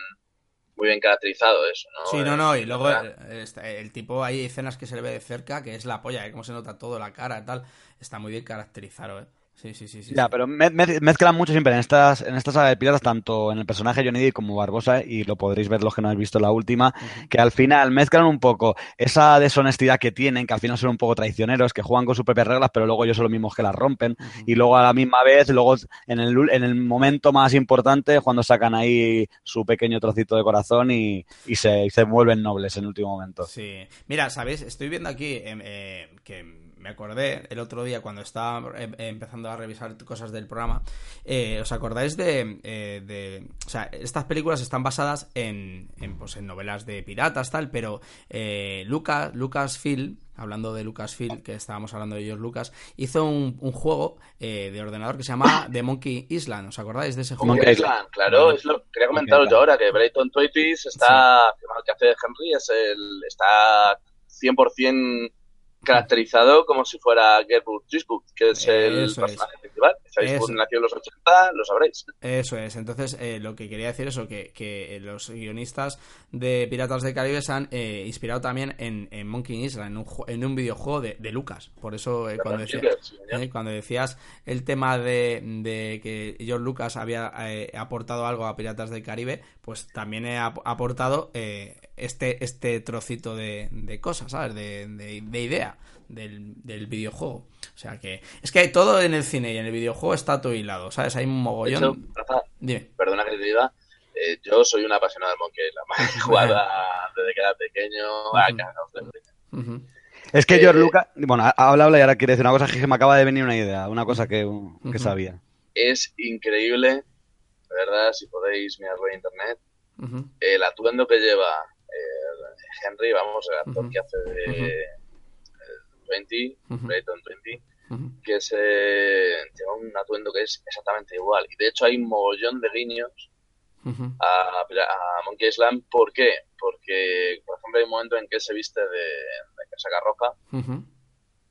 muy bien caracterizado eso, ¿no? Sí, no, no, y luego ¿verdad? eh, está- el tipo, hay escenas que se le ve de cerca, que es la polla, ¿eh? Cómo se nota todo, la cara y tal. Está muy bien caracterizado, ¿eh? Sí, sí, sí. sí Ya, sí. pero me- me- mezclan mucho siempre en estas, en esta saga de piratas, tanto en el personaje Johnny Depp como Barbosa, y lo podréis ver los que no habéis visto la última, que al final mezclan un poco esa deshonestidad que tienen, que al final son un poco traicioneros, que juegan con sus propias reglas, pero luego ellos son los mismos que las rompen, y luego a la misma vez, luego en el, en el momento más importante, cuando sacan ahí su pequeño trocito de corazón y, y se, y se vuelven nobles en el último momento. Sí. Mira, ¿sabéis? Estoy viendo aquí em, eh, que me acordé el otro día cuando estaba em, empezando a revisar cosas del programa. eh, ¿Os acordáis de, eh, de- O sea, estas películas están basadas en, en, pues, en novelas de piratas, tal, pero eh, Lucas, Lucasfilm, hablando de Lucasfilm, que estábamos hablando de ellos, Lucas, hizo un, un juego eh, de ordenador que se llama The Monkey Island. ¿Os acordáis de ese juego? Monkey Island, claro, es lo quería comentaros yo ahora, que Brayton Twaitys está, el que hace de Henry es el, está 100% caracterizado como si fuera Gertrude Triscoe, que es el Eso es. personaje principal. Si sabéis Eso. que nació en los 80, lo sabréis. Eso es, entonces eh, lo que quería decir es que, que los guionistas de Piratas del Caribe se han eh, inspirado también en, en Monkey Island, en un, en un videojuego de, de Lucas. Por eso eh, cuando, decía- eh, cuando decías el tema de, de que George Lucas había eh, aportado algo a Piratas del Caribe, pues también he ap- aportado eh, este, este trocito de, de cosas, ¿sabes? De, de- de idea del, del videojuego. O sea que es que todo en el cine y en el videojuego está todo hilado, ¿sabes? Hay un De mogollón... hecho, Rafa, Dime. perdona que te diga, eh, yo soy un apasionado del Monkey Island. He jugado a- desde que era pequeño Ujú. cagaos de risa. Ujú. Es que Eh, George Lucas, bueno, ha- habla, habla y ahora quiere decir una cosa que me acaba de venir una idea, una cosa que, que Ujú. sabía. Es increíble de verdad, si podéis mirarlo en internet, el atuendo que lleva eh, Henry, vamos, el actor que hace de Ujú. eh, 20, Ujú. Brayton 20, ujú. que es, eh, lleva un atuendo que es exactamente igual. Y de hecho hay un mogollón de guiños a, a Monkey Island. ¿Por qué? Porque, por ejemplo, hay un momento en que él se viste de, de casaca roja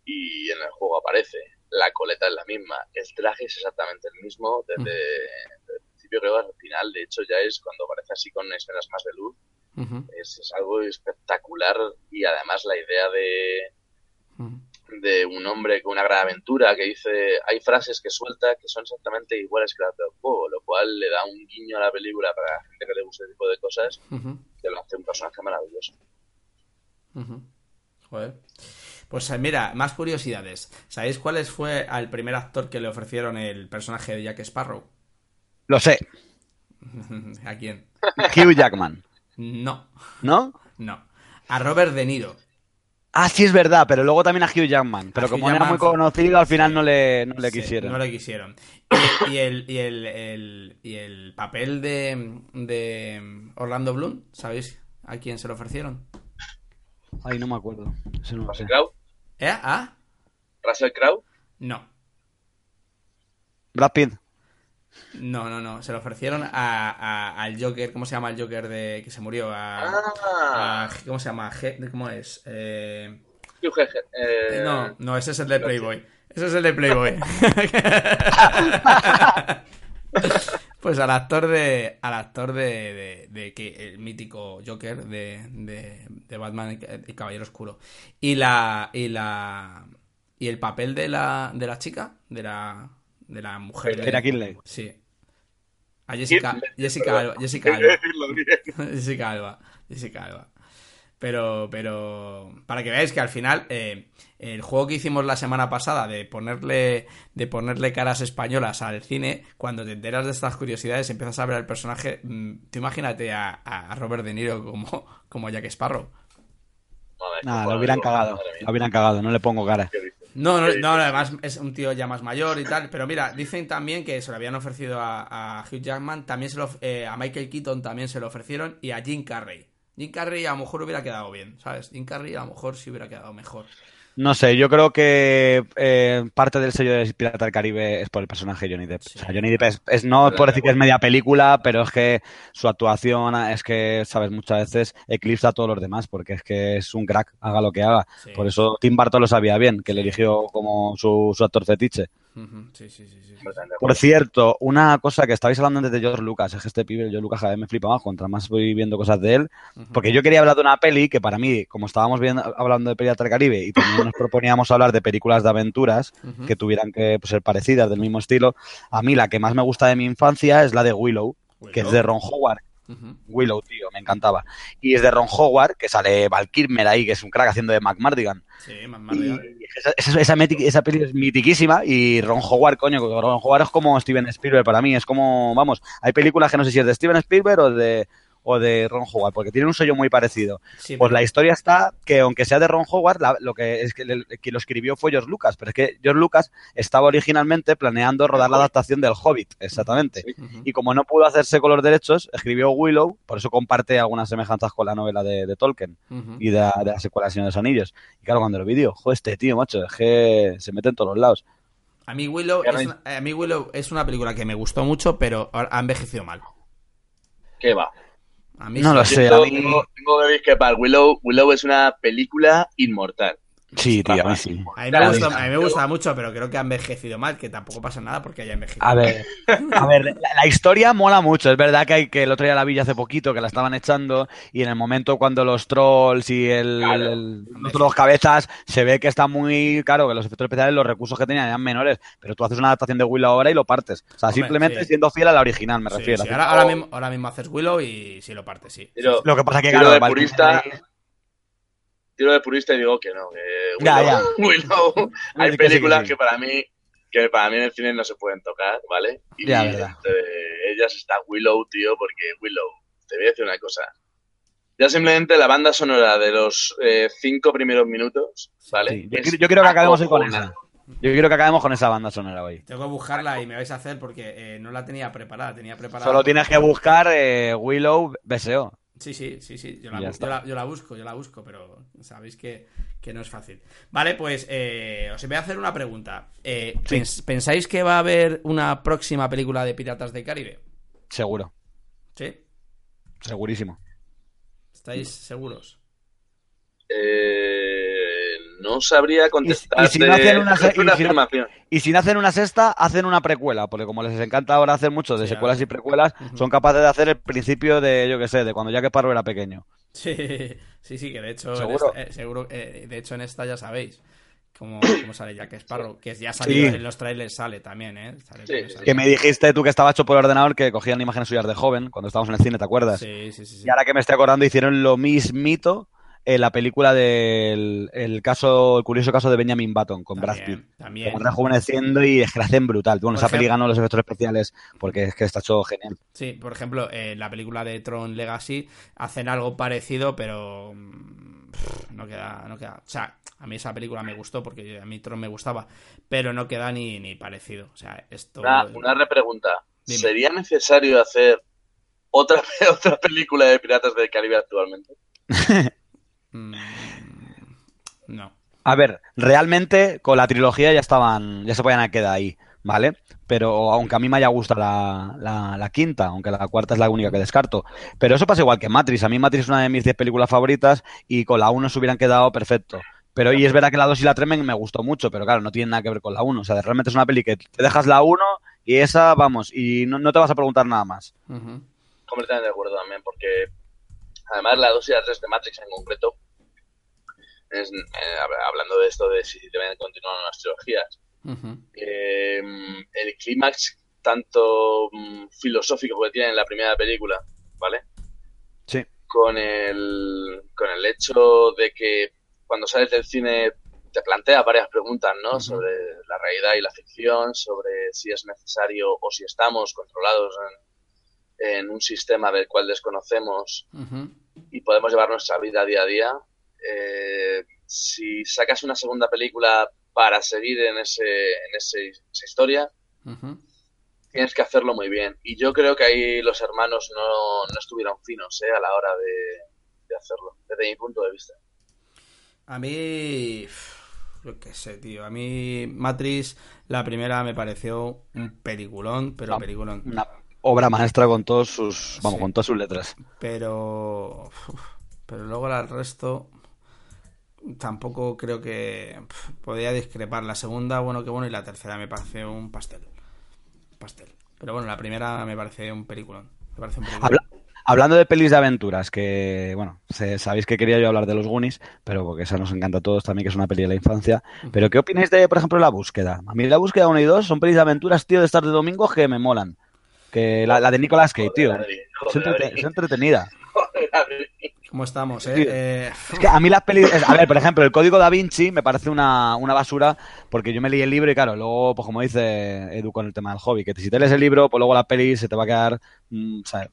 y en el juego aparece. La coleta es la misma, el traje es exactamente el mismo desde, desde el principio creo hasta el final. De hecho, ya es cuando aparece así con escenas más de luz. Es, es algo espectacular y además la idea de, de un hombre con una gran aventura que dice, hay frases que suelta que son exactamente iguales que las del juego, lo cual le da un guiño a la película para la gente que le guste ese tipo de cosas, Ujú, que lo hace un personaje maravilloso. Joder. Pues eh, mira, más curiosidades. ¿Sabéis cuál es- fue al primer actor que le ofrecieron el personaje de Jack Sparrow? Lo sé. ¿A quién? Hugh Jackman. No, ¿No? no. A Robert De Niro. Ah, sí es verdad, pero luego también a Hugh Jackman. Pero A como Hugh era muy conocido, al final no le, no le Sí, quisieron. no le quisieron. Y, y el, y, el, el- y el papel de, de Orlando Bloom, ¿sabéis a quién se lo ofrecieron? Ay, no me acuerdo. Eso no. Russell Crowe, ¿Eh? ¿Ah? Russell Crowe, No. Brad Pitt. No, no, no. Se lo ofrecieron a, a- al Joker. ¿Cómo se llama el Joker de que se murió? A, ah, ¿Cómo se llama? ¿Cómo es? Eh, eh, no, no, ese es el de Playboy. Ese es el de Playboy. pues al actor de. Al actor de. de, de que el mítico Joker de, de, de Batman y Caballero Oscuro. Y la. Y la. Y el papel de la. de la chica. De la. De la mujer. de- Keira Knightley. Sí. A Jessica, Jessica. Alba. Jessica Alba. Jessica Alba. Jessica Alba. Pero, pero, para que veáis que al final, eh, el juego que hicimos la semana pasada de ponerle, de ponerle caras españolas al cine, cuando te enteras de estas curiosidades, empiezas a ver al personaje, mm, tú imagínate a, a Robert De Niro como, como Jack Sparrow. Joder, lo hubieran cagado. Lo hubieran cagado, no le pongo cara. No, no, no, además es un tío ya más mayor y tal, pero mira, dicen también que se lo habían ofrecido a, a Hugh Jackman, también se lo, eh, a Michael Keaton también se lo ofrecieron y a Jim Carrey. Jim Carrey a lo mejor hubiera quedado bien, ¿sabes? Jim Carrey a lo mejor sí hubiera quedado mejor. No sé, yo creo que eh, parte del sello de Pirata del Caribe es por el personaje Johnny Depp. Sí. O sea, Johnny Depp es, es- no por decir que es media película, pero es que su actuación es que, sabes, muchas veces eclipsa a todos los demás, porque es que es un crack, haga lo que haga. Sí. Por eso Tim Burton lo sabía bien, que le eligió como su, su actor fetiche. Sí, sí, sí, sí, Por cierto, una cosa que estabais hablando antes de George Lucas, es que este pibe, George Lucas, cada vez me flipa más, contra más voy viendo cosas de él, porque yo quería hablar de una peli que para mí, como estábamos viendo, hablando de Pirata del Caribe y también nos proponíamos hablar de películas de aventuras que tuvieran que pues, ser parecidas, del mismo estilo, a mí la que más me gusta de mi infancia es la de Willow, que es de Ron Howard. Willow, tío, me encantaba. Y es de Ron Howard, que sale Val Kilmer ahí, que es un crack haciendo de McMardigan. Sí, real. Esa, esa, esa, es mitiquísima y Ron Howard, coño, Ron Howard es como Steven Spielberg para mí, es como, vamos, hay películas que no sé si es de Steven Spielberg o de, o de Ron Howard, porque tienen un sello muy parecido. Sí, Pues pero- la historia está que aunque sea de Ron Howard, la- lo que es que le- quien lo escribió fue George Lucas, pero es que George Lucas estaba originalmente planeando rodar la adaptación del Hobbit, exactamente. Sí. Y como no pudo hacerse con los derechos, escribió Willow, por eso comparte algunas semejanzas con la novela de, de Tolkien y de, la- de la secuela de Señor de los Anillos. Y claro, cuando lo vi, digo, joder, este tío, macho, es que se mete en todos los lados. A mí Willow, es una, a mí Willow es una película que me gustó mucho, pero ha envejecido mal. ¿Qué va? A mí No sí. lo sé, a tengo, mí- tengo- tengo que discrepar. Willow, Willow es una película inmortal. Sí, tío, a mí sí. A mí, me gusta, sí. a mí me gusta mucho, pero creo que ha envejecido mal, que tampoco pasa nada porque haya envejecido. A ver, a ver, la, la historia mola mucho. Es verdad que hay que el otro día la vi hace poquito, que la estaban echando, y en el momento cuando los trolls y el, Claro. el- los cabezas se ve que está muy claro, que los efectos especiales, los recursos que tenían eran menores, pero tú haces una adaptación de Willow ahora y lo partes. O sea, Hombre, simplemente sí. siendo fiel a la original, me Sí, refiero. sí, ahora, que- ahora mismo, ahora mismo haces Willow y si lo partes, sí. Pero- Sí, sí. Lo que pasa que, Tiro claro, de purista, tiro de purista y digo que no. Que Ya, ya. Hay Sí que sí, películas que sí. que para mí que para mí en el cine no se pueden tocar, ¿vale? Y Ya, entre ellas está Willow, tío, porque Willow, te voy a decir una cosa. Ya simplemente la banda sonora de los eh, cinco primeros minutos, ¿vale? Sí, yo, quiero- yo quiero que acabemos hoy con esa. Yo quiero que acabemos con esa banda sonora hoy. Tengo que buscarla y me vais a hacer porque eh, no la tenía preparada. Tenía preparada. Solo tienes que buscar eh, Willow BSO. Sí, sí, sí, sí. Yo la, yo la- yo la busco, yo la busco, pero sabéis que, que no es fácil. Vale, pues eh, os voy a hacer una pregunta. Eh, Sí. pens- ¿Pensáis que va a haber una próxima película de Piratas del Caribe? Seguro, ¿Sí? segurísimo. ¿Estáis seguros? Eh, no sabría contestar. y si no hacen una se- y si no- afirmación. Y si no hacen una sexta, hacen una precuela, porque como les encanta ahora hacer mucho de Sí, secuelas y precuelas, son capaces de hacer el principio de, yo que sé, de cuando Jack Sparrow era pequeño. Sí, sí, sí, que de hecho, en ¿Seguro? esta, eh, seguro, eh, de hecho en esta ya sabéis cómo, cómo sale Jack Sparrow, que ya salió Sí. en los trailers, sale también, ¿eh? Sale Sí, cuando sí. sale. Que me dijiste tú que estaba hecho por ordenador que cogían imágenes suyas de joven, cuando estábamos en el cine, ¿te acuerdas? Sí, sí, sí. sí. Y ahora que me estoy acordando, hicieron lo mismito la película del el caso, el curioso caso de Benjamin Button con Brad Pitt. también. Como rejuveneciendo y es que la hacen brutal. Bueno, Por esa ejemplo- peli ganó los efectos especiales porque es que está hecho genial. Sí, por ejemplo, en la película de Tron Legacy hacen algo parecido, pero mm, pff, no queda, no queda. O sea, a mí esa película me gustó porque a mí Tron me gustaba, pero no queda ni, ni parecido. O sea, esto. Una, una repregunta. Dime. ¿Sería necesario hacer otra, otra película de Piratas del Caribe actualmente? Mm, no. A ver, realmente con la trilogía ya estaban, ya se podían quedar ahí, ¿vale? Pero aunque a mí me haya gustado la, la, la quinta, aunque la cuarta es la única que descarto. Pero eso pasa igual que Matrix. A mí Matrix es una de mis 10 películas favoritas y con la 1 se hubieran quedado perfecto. Pero y es verdad que la 2 y la 3 me, me gustó mucho, pero claro, no tienen nada que ver con la 1. O sea, realmente es una peli que te dejas la 1 y esa, vamos, y no, no te vas a preguntar nada más. Ujú. Completamente de acuerdo también, porque además la 2 y la 3 de Matrix en concreto, es, eh, hab- hablando de esto de si deben continuar las trilogías, eh, el clímax tanto mm, filosófico que tiene en la primera película, ¿vale? Sí. Con el, con el hecho de que cuando sales del cine te plantea varias preguntas, ¿no? Sobre la realidad y la ficción, sobre si es necesario o si estamos controlados en, en un sistema del cual desconocemos y podemos llevar nuestra vida día a día. Eh, si sacas una segunda película para seguir en, ese, en ese- esa historia, tienes que hacerlo muy bien. Y yo creo que ahí los hermanos no, no estuvieron finos ¿eh? a la hora de, de hacerlo, desde mi punto de vista. A mí. Yo qué sé, tío. A mí Matrix, la primera me pareció un peliculón, pero No. peliculón. Una obra maestra con todos sus, vamos, Sí. con todas sus letras. Pero. Pero luego el resto. Tampoco creo que. pf, Podría discrepar. La segunda, bueno, que bueno. Y la tercera me pareció un pastel. Pastel. Pero bueno, la primera me parece un peliculón. Me parece un peliculón. Habla- hablando de pelis de aventuras, que bueno, se- sabéis que quería yo hablar de los Goonies, pero porque esa nos encanta a todos también, que es una peli de la infancia. Pero ¿qué opináis de, por ejemplo, La Búsqueda? A mí La Búsqueda 1 y 2 son pelis de aventuras, tío, de estar de domingo que me molan. Que la, la de Nicolas Cage, tío. Es, entretenida. ¿Cómo estamos, eh? Sí. Eh, Es que a mí las pelis... a ver, por ejemplo, el Código Da Vinci me parece una, una basura porque yo me leí el libro y claro, luego, pues como dice Edu con el tema del hobby, que si te lees el libro, pues luego la peli se te va a quedar, mm, o sea,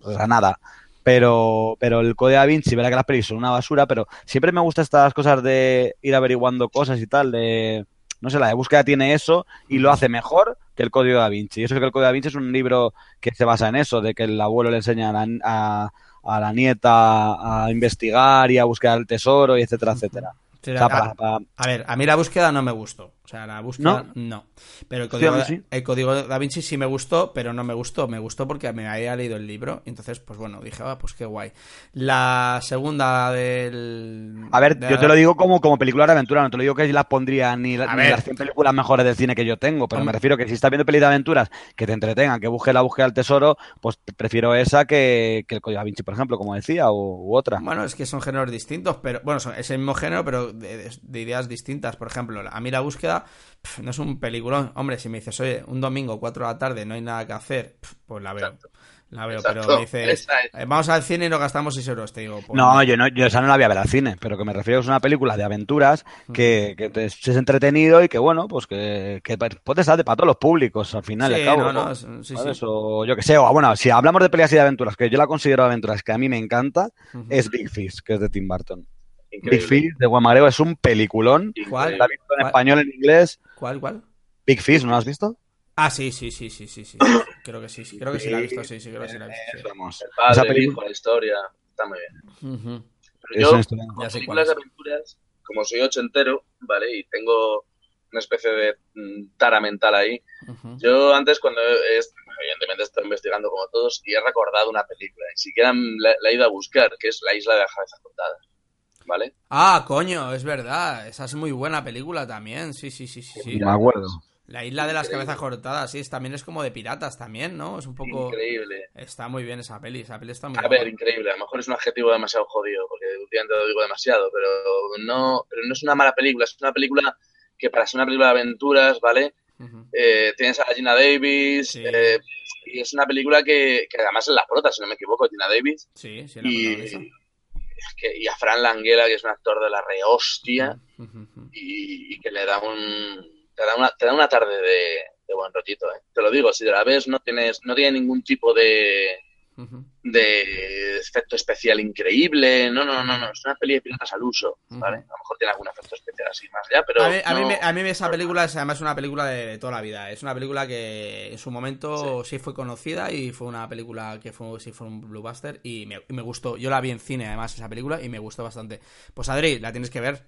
pues a nada. Pero, pero el Código Da Vinci, verá que las pelis son una basura, pero siempre me gustan estas cosas de ir averiguando cosas y tal, de... No sé, la de búsqueda tiene eso y lo hace mejor que el Código Da Vinci. Y eso que el Código Da Vinci es un libro que se basa en eso, de que el abuelo le enseña a la, a- a la nieta a investigar y a buscar el tesoro, y etcétera, etcétera. sí, O sea, a- para- para- A ver, a mí la búsqueda no me gustó. O sea, la búsqueda no. Pero el código, sí. el código de Da Vinci sí me gustó, pero no me gustó. Me gustó porque me había leído el libro. Entonces, pues bueno, dije, ah, pues qué guay. La segunda del. A ver, de- yo te lo digo como, como película de aventura, no te lo digo que las pondría ni, la- las 100 películas mejores del cine que yo tengo, pero Hombre. me refiero que si estás viendo pelis de aventuras que te entretengan, que busques la búsqueda del tesoro, pues prefiero esa que, que el Código Da Vinci, por ejemplo, como decía, o, u otra. Bueno, es que son géneros distintos, pero bueno, son, es el mismo género, pero de, de- de ideas distintas. Por ejemplo, a mí la búsqueda no es un peliculón. Hombre, si me dices, oye, un domingo, 4 de la tarde, no hay nada que hacer, pues la veo. Exacto. La veo, Exacto. pero me dices, eh, vamos al cine y nos gastamos 6 euros. Te digo, pues, No, yo no, yo esa no la voy a ver al cine, pero que me refiero es una película de aventuras que, que te- es entretenido y que bueno, pues que, que puede estar de para todos los públicos al final. y Sí, al cabo, no, ¿no? no, es- sí, ¿Sabes? sí. O yo que sé, o bueno, si hablamos de peleas y de aventuras, que yo la considero aventuras, que a mí me encanta, es Big Fish, que es de Tim Burton. Big. Fish de Juan Magrego es un peliculón. ¿Cuál? La he visto en ¿Cuál? español, en inglés. ¿Cuál, cuál? Big Fish, ¿no lo has visto? Ah, sí, sí, sí, sí, sí, sí. Creo que sí, sí. Creo que sí la he visto, sí, sí, creo que sí la he visto. sí. Vamos. El padre, Esa el película- la historia. Está muy bien. Pero Es yo, historia- con Ya películas de es. aventuras, como soy ochentero, ¿vale? Y tengo una especie de mm, tara mental ahí. Yo antes, cuando he, evidentemente estoy investigando como todos, y he recordado una película, ni siquiera la, la he ido a buscar, que es La Isla de las Cabezas Cortadas. ¿Vale? Ah, coño, es verdad. Esa es muy buena película también. Sí, sí, sí, sí. sí. Me acuerdo. La isla de las Increíble. cabezas cortadas, sí, es, también es como de piratas también, ¿no? Es un poco... Increíble. Está muy bien esa peli, esa peli está muy A ver, increíble. A lo mejor es un adjetivo demasiado jodido, porque últimamente lo digo demasiado, pero no, pero no es una mala película. Es una película que para ser una película de aventuras, ¿vale? Eh, tienes a Gina Davis, Sí. eh, y es una película que, que además es la prota, si no me equivoco, Gina Davis, Sí, sí, la y, protagoniza. Que- y a Fran Languela, que es un actor de la rehostia, y, y que le da un te da una, te da una tarde de, de buen rollito, ¿eh? Te lo digo, si te la ves no tienes, no tiene ningún tipo de. De efecto especial increíble, no, no, no, no, es una peli de piratas al uso, ¿vale? A lo mejor tiene algún efecto especial así más allá, pero a, mí, a mí no- me- a mí esa película es además una película de, toda la vida. Es una película que en su momento sí, fue conocida y fue una película que fue, sí fue un blockbuster y me, y me gustó. Yo la vi en cine además esa película y me gustó bastante. Pues Adri, la tienes que ver.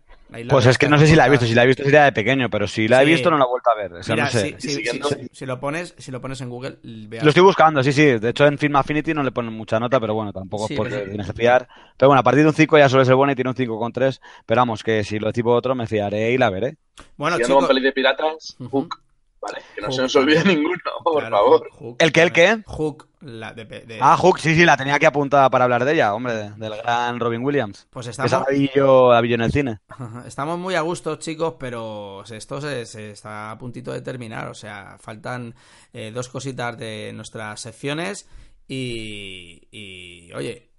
Pues es que no sé si la he visto. Si la he visto sería de pequeño, pero si la he Sí. visto no la he vuelto a ver. O sea, Mira, no sé. si, si- Y siguiendo- si- si lo pones, si lo pones en Google, veas. Lo estoy buscando, sí, sí. De hecho, en Film Affinity no le ponen mucha nota, pero bueno, tampoco Sí, es porque pero- tienes que fiar. Pero bueno, a partir de un 5 ya suele ser bueno y tiene un 5,3. Pero vamos, que si lo tipo otro me fiaré y la veré. Bueno, Siguiendo chicos. de piratas. Hook, ¿vale? Que no Hook, se nos olvide ninguno, por claro, favor. Hook, ¿El qué, el qué? Hook, la de, de- Ah, Hook, sí, sí, la tenía que apuntar para hablar de ella, hombre, de- del gran Robin Williams. Pues Esa estamos, la vi yo, la vi yo en el cine. Estamos muy a gusto, chicos, pero esto se, se está a puntito de terminar. O sea, faltan eh, dos cositas de nuestras secciones y, oye,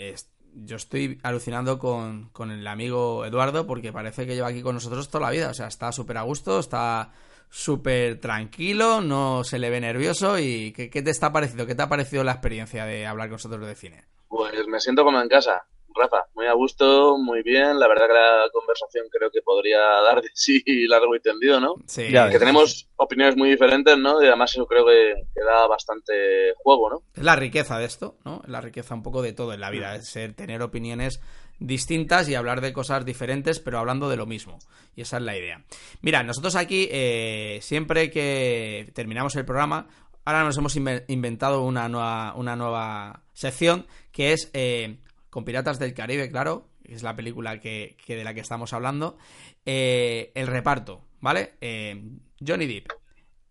yo estoy alucinando con, con el amigo Eduardo porque parece que lleva aquí con nosotros toda la vida. O sea, está súper a gusto, está súper tranquilo, no se le ve nervioso. ¿Y qué, te está pareciendo? ¿Qué te ha parecido la experiencia de hablar con nosotros de cine? Pues me siento como en casa, Rafa, muy a gusto, muy bien. La verdad que la conversación creo que podría dar de sí largo y tendido, ¿no? Sí, Ya Que tenemos opiniones muy diferentes, ¿no? Y además eso creo que, que da bastante juego, ¿no? Es la riqueza de esto, ¿no? Es la riqueza un poco de todo en la vida, es ser, tener opiniones distintas y hablar de cosas diferentes, pero hablando de lo mismo. Y esa es la idea. Mira, nosotros aquí, eh, siempre que terminamos el programa, ahora nos hemos inve- inventado una nueva, una nueva sección que es eh, con Piratas del Caribe, claro, que es la película que, de la que estamos hablando. eh, el reparto, ¿vale? Eh, Johnny Depp,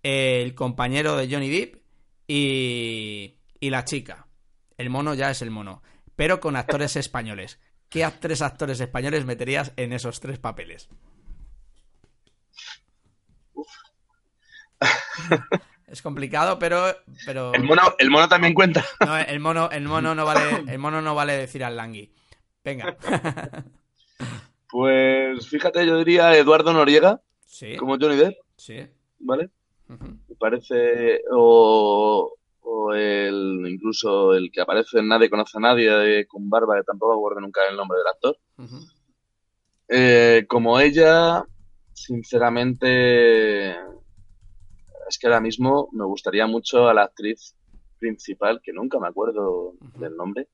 el compañero de Johnny Depp y, y la chica. El mono ya es el mono, pero con actores españoles. ¿Qué tres actores españoles meterías en esos tres papeles? Es complicado, pero, pero El mono, el mono también cuenta. no, el mono, el mono no vale, el mono no vale decir al langui. Venga. Pues fíjate, yo diría Eduardo Noriega, Sí, como Johnny Depp, sí. ¿vale? Me parece, o, o el, incluso el que aparece en Nadie conoce a nadie de- con barba, que tampoco acuerdo nunca el nombre del actor. Eh, como ella, sinceramente, es que ahora mismo me gustaría mucho a la actriz principal, que nunca me acuerdo del nombre,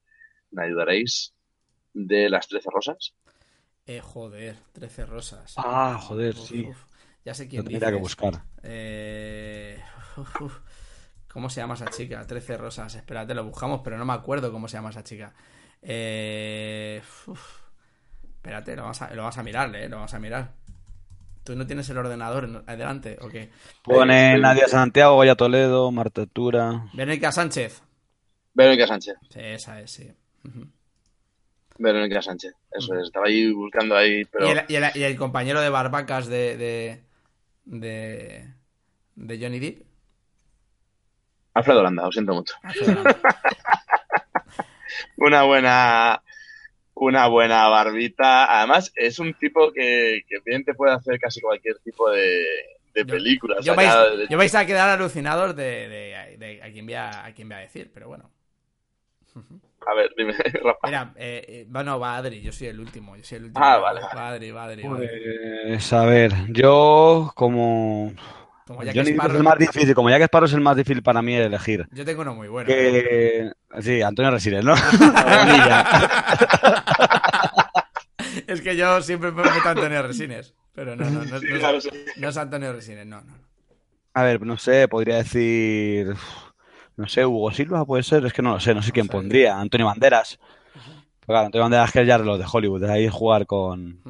me ayudaréis, de Las Trece Rosas. Eh, joder, 13 rosas. Ah, joder, Uf, sí. uf. Ya sé quién Lo tendría que buscar. Eh, uf, uf. ¿Cómo se llama esa chica? 13 rosas. Espérate, lo buscamos, pero no me acuerdo cómo se llama esa chica. Eh, uf. Espérate, lo vamos, a, lo vamos a mirar, ¿eh? Lo vamos a mirar. ¿Tú no tienes el ordenador en- adelante? ¿O qué? Pone Eh, Nadia Santiago, Goya Toledo, Marta Tura. Verónica Sánchez. Verónica Sánchez. Sí, esa es, sí. Verónica Sánchez. Eso es. Estaba ahí buscando ahí, pero Y, el, y el- y el compañero de Barbacas de, de, de, de Johnny Depp. Alfredo Landa, lo siento mucho. Una buena, una buena barbita. Además, es un tipo que, que bien te puede hacer casi cualquier tipo de, de Yo- película. Yo vais, de- yo vais a quedar alucinados de, de- de a, quién voy a, a quién voy a decir, pero bueno. A ver, dime, Rafa. Mira, eh, eh, bueno, va Adri, yo soy el último. Yo soy el último. Ah, vale, vale. Va Adri, va Adri, va Adri. Pues, a ver, yo como... Como Jack Johnny Depp es Sparrow, el más difícil, como Jack Sparrow es el más difícil para mí elegir. Yo tengo uno muy bueno. Que... Sí, Antonio Resines, ¿no? Es que yo siempre me meto a Antonio Resines. Pero no, no, no, no, Sí, es- claro, sí. no es Antonio Resines, no, no. A ver, no sé, podría decir... No sé, Hugo Silva puede ser, es que no lo sé, no sé quién sé. pondría. Antonio Banderas. Pues claro, Antonio Banderas que es ya de los de Hollywood, de ahí jugar con...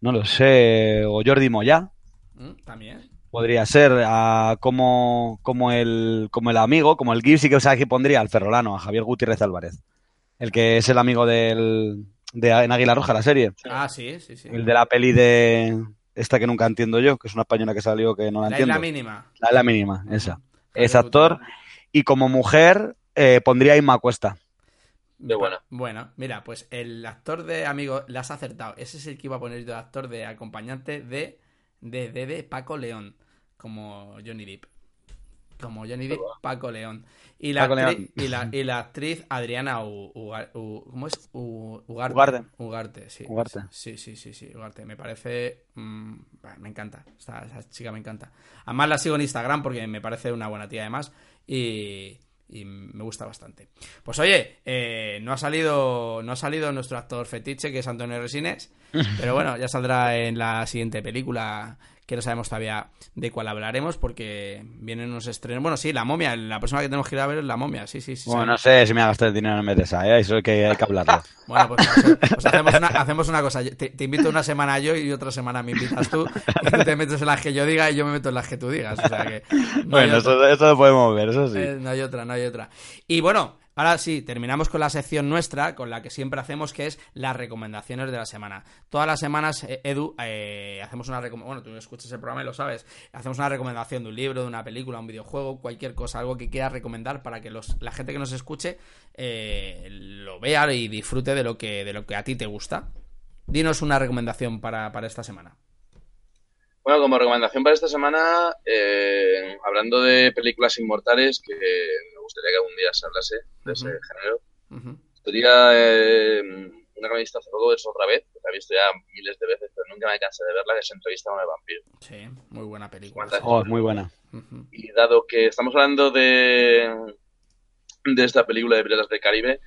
No lo sé, o Jordi Moya. Mm, También. Podría ser ah, como, como, el, como el amigo, como el Gibbs, y que sabes que pondría al Ferrolano, a Javier Gutiérrez Álvarez. El que es el amigo del, de en Águila Roja, la serie. Ah, sí, sí, sí. El de la peli de esta que nunca entiendo yo, que es una española que salió que no la La entiendo. isla mínima. La, la mínima, esa. Javier Es actor. Gutiérrez. Y como mujer eh, pondría a Inma Cuesta. De buena. Bueno, mira, pues el actor de amigo, la has acertado. Ese es el que iba a poner yo de actor de acompañante de, de, de, de Paco León, como Johnny Depp. Como Johnny Depp, Paco León. Y la, Paco León. y la, y la actriz Adriana U- U- ¿Cómo es? Ugarte. Ugarte. Ugarte, sí. Ugarte. Sí, sí, sí, sí, Ugarte. Me parece... mm, me encanta. Esta, esa chica me encanta. Además la sigo en Instagram porque me parece una buena tía además. Y, y me gusta bastante. Pues oye, eh, no ha salido no ha salido nuestro actor fetiche, que es Antonio Resines, pero bueno, ya saldrá en la siguiente película, que no sabemos todavía de cuál hablaremos, porque vienen unos estrenos. Bueno, sí, La Momia, la persona que tenemos que ir a ver es La Momia, sí, sí, sí. Bueno, no sé si me ha gastado el dinero en de esa, ¿eh? eso hay que, hay que hablarlo. Bueno, pues, pues, pues hacemos, una, hacemos una cosa. Te, te invito una semana yo y otra semana me invitas tú. Y tú te metes en las que yo diga y yo me meto en las que tú digas. O sea que. no hay bueno, eso lo podemos ver, eso sí. Eh, no hay otra, no hay otra. Y bueno, ahora sí, terminamos con la sección nuestra, con la que siempre hacemos, que es las recomendaciones de la semana. Todas las semanas, eh, Edu, eh, hacemos una recomendación. Bueno, tú escuchas el programa y lo sabes. Hacemos una recomendación de un libro, de una película, un videojuego, cualquier cosa, algo que quieras recomendar para que los, la gente que nos escuche eh, lo vea y disfrute de lo que, de lo que a ti te gusta. Dinos una recomendación para, para esta semana. Bueno, como recomendación para esta semana, eh, hablando de películas inmortales, que gustaría que algún día se hablase de ese Ujú. género, Ujú. sería eh, una que me he visto hace poco, es otra vez, que la he visto ya miles de veces, pero nunca me cansé de verla, que es Entrevista con el vampiro. Sí, muy buena película. Oh, muy buena. Ujú. Y dado que estamos hablando de, de esta película de Piratas del Caribe,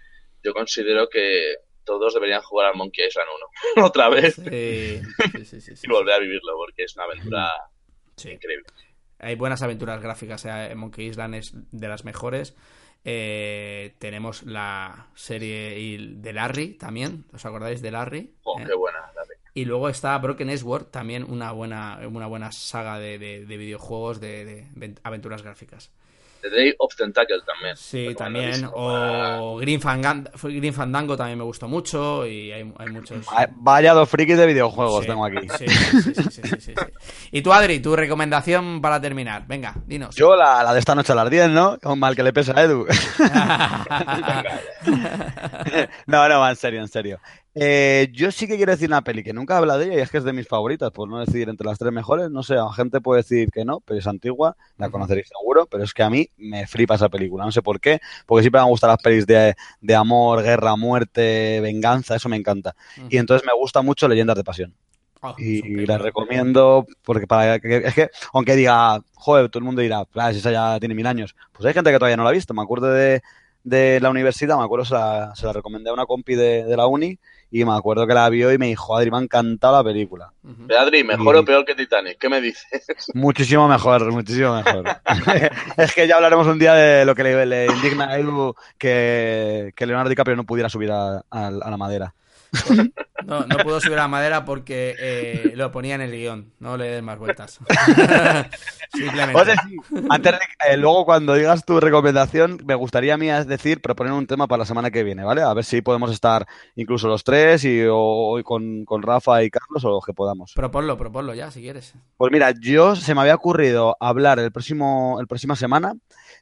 yo considero que todos deberían jugar al Monkey Island 1 otra vez Sí, sí, sí, sí, sí. y volver a vivirlo, porque es una aventura Sí. increíble. Hay buenas aventuras gráficas. eh, Monkey Island es de las mejores. Eh, tenemos la serie de Larry también. ¿Os acordáis de Larry? Oh, ¿Eh? qué buena la peli. Y luego está Broken Sword, también una buena, una buena saga de, de- de videojuegos de, aventuras gráficas. The Day of Tentacle también. Sí, también. O Green, Fangan- Green Fandango también me gustó mucho. Y hay, hay muchos. Va- Vaya dos frikis de videojuegos Sí, tengo aquí. sí, sí, sí, sí, sí, sí, sí. Y tú, Adri, tu recomendación para terminar. Venga, dinos. Yo la, la de esta noche a las 10, ¿no? Con mal que le pesa a Edu. no, no, va, en serio, en serio. Eh, yo sí que quiero decir una peli que nunca he hablado de ella y es que es de mis favoritas, por no decidir entre las tres mejores. No sé, la gente puede decir que no, pero es antigua, la conoceréis seguro, pero es que a mí me flipa esa película. No sé por qué, porque siempre me gustan las pelis de, de amor, guerra, muerte, venganza, eso me encanta. Y entonces me gusta mucho Leyendas de Pasión. Oh, Y la recomiendo porque para que, es que, aunque diga, joder, todo el mundo dirá, "Ah, si esa ya tiene mil años. Pues hay gente que todavía no la ha visto. Me acuerdo de, de la universidad, me acuerdo, se la, se la recomendé a una compi de, de la uni y me acuerdo que la vio y me dijo, Adri, me ha encantado la película. Pero, Adri, ¿mejor Y- o peor que Titanic? ¿Qué me dices? Muchísimo mejor, muchísimo mejor. es que ya hablaremos un día de lo que le, le indigna a Edu que, que Leonardo DiCaprio no pudiera subir a, a- a la madera. No, no puedo subir a la madera porque eh, lo ponía en el guion. No le des más vueltas. Simplemente. Sí, antes de- eh, luego cuando digas tu recomendación, me gustaría a mí es decir, proponer un tema para la semana que viene, ¿vale? A ver si podemos estar incluso los tres y o con, con Rafa y Carlos o los que podamos. Proponlo, proponlo ya, si quieres. Pues mira, yo se me había ocurrido hablar el próximo, el próxima semana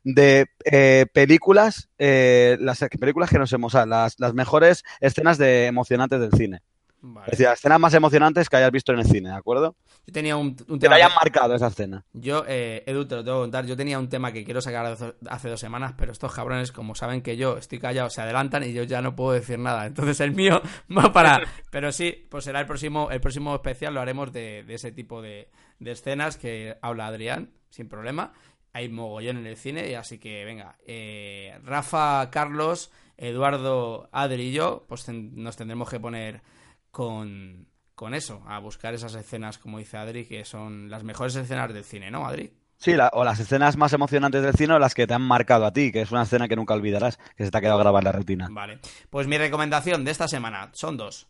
de eh, películas, eh, las películas que nos hemos, o sea, las, las mejores escenas de emocionantes del cine. Vale. Es decir, las escenas más emocionantes que hayas visto en el cine, ¿de acuerdo? Yo tenía un, un tema. Que te hayan marcado esa escena. Yo, eh, Edu, te lo tengo que contar. Yo tenía un tema que quiero sacar hace dos semanas, pero estos cabrones, como saben que yo estoy callado, se adelantan y yo ya no puedo decir nada. Entonces el mío va para. Pero sí, pues será el próximo, el próximo especial, lo haremos de, ese tipo de, escenas que habla Adrián, sin problema. Hay mogollón en el cine, y así que venga. Eh, Rafa, Carlos, Eduardo, Adri y yo, pues nos tendremos que poner con, con eso, a buscar esas escenas, como dice Adri, que son las mejores escenas del cine, ¿no, Adri? Sí, o las escenas más emocionantes del cine o las que te han marcado a ti, que es una escena que nunca olvidarás, que se te ha quedado grabada en la rutina. Vale, pues mi recomendación de esta semana son dos.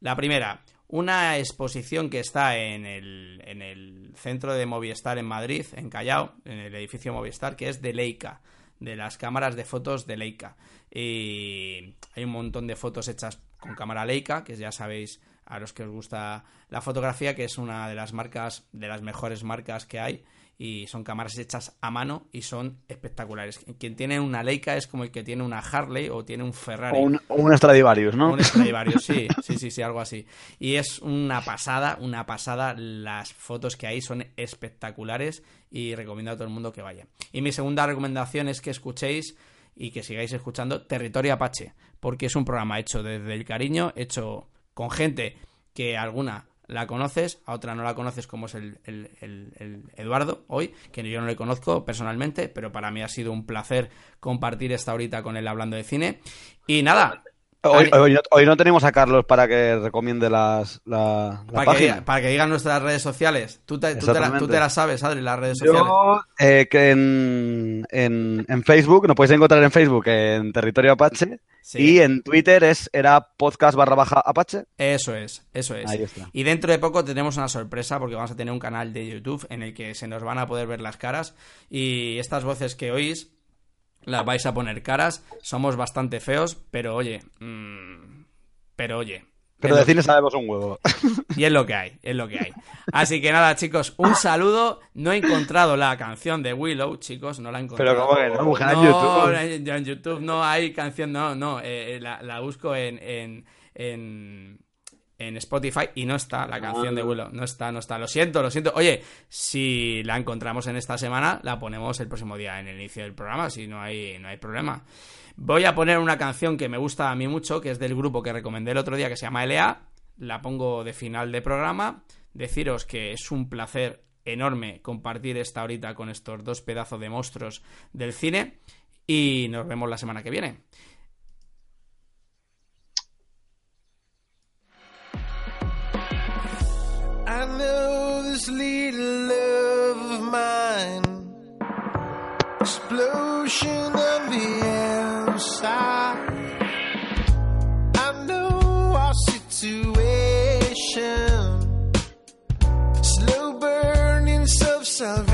La primera, una exposición que está en el, en el centro de Movistar en Madrid, en Callao, en el edificio Movistar, que es de Leica, de las cámaras de fotos de Leica. Y hay un montón de fotos hechas con cámara Leica, que ya sabéis a los que os gusta la fotografía, que es una de las marcas, de las mejores marcas que hay, y son cámaras hechas a mano y son espectaculares. Quien tiene una Leica es como el que tiene una Harley o tiene un Ferrari. O un, un Stradivarius, ¿no? Un Stradivarius, sí, sí, sí, sí, algo así. Y es una pasada, una pasada. Las fotos que hay son espectaculares y recomiendo a todo el mundo que vaya. Y mi segunda recomendación es que escuchéis y que sigáis escuchando Territorio Apache, porque es un programa hecho desde el cariño, hecho con gente que alguna la conoces, a otra no la conoces como es el, el, Eduardo hoy, que yo no le conozco personalmente, pero para mí ha sido un placer compartir esta horita con él hablando de cine. Y nada, Hoy, hoy, no tenemos a Carlos para que recomiende las, la, para, Que, para que digan nuestras redes sociales. Tú te, tú te, las sabes, Adri, las redes sociales. Yo, eh, que en, en, en, Facebook, nos podéis encontrar en Facebook en Territorio Apache. Y en Twitter es era podcast barra baja Apache. Eso es, eso es. Ahí está. Y dentro de poco tenemos una sorpresa porque vamos a tener un canal de YouTube en el que se nos van a poder ver las caras. Y estas voces que oís las vais a poner caras. Somos bastante feos, pero oye. Mmm, pero oye. Pero de cine sabemos un huevo. Y es lo que hay, es lo que hay. Así que nada, chicos, un saludo. No he encontrado la canción de Willow, chicos, no la he encontrado. Pero como que no, buscar en YouTube. En, en, YouTube no hay canción, no, no. Eh, la, la, busco en, en, en en Spotify y no está la canción de Willow. No está, no está. Lo siento, lo siento. Oye, si la encontramos en esta semana, la ponemos el próximo día en el inicio del programa, si no hay, no hay problema. Voy a poner una canción que me gusta a mí mucho, que es del grupo que recomendé el otro día, que se llama LA. La pongo de final de programa. Deciros que es un placer enorme compartir esta horita con estos dos pedazos de monstruos del cine. Y nos vemos la semana que viene. I know this little love of mine, explosion the. I know our situation, slow burning of salvation.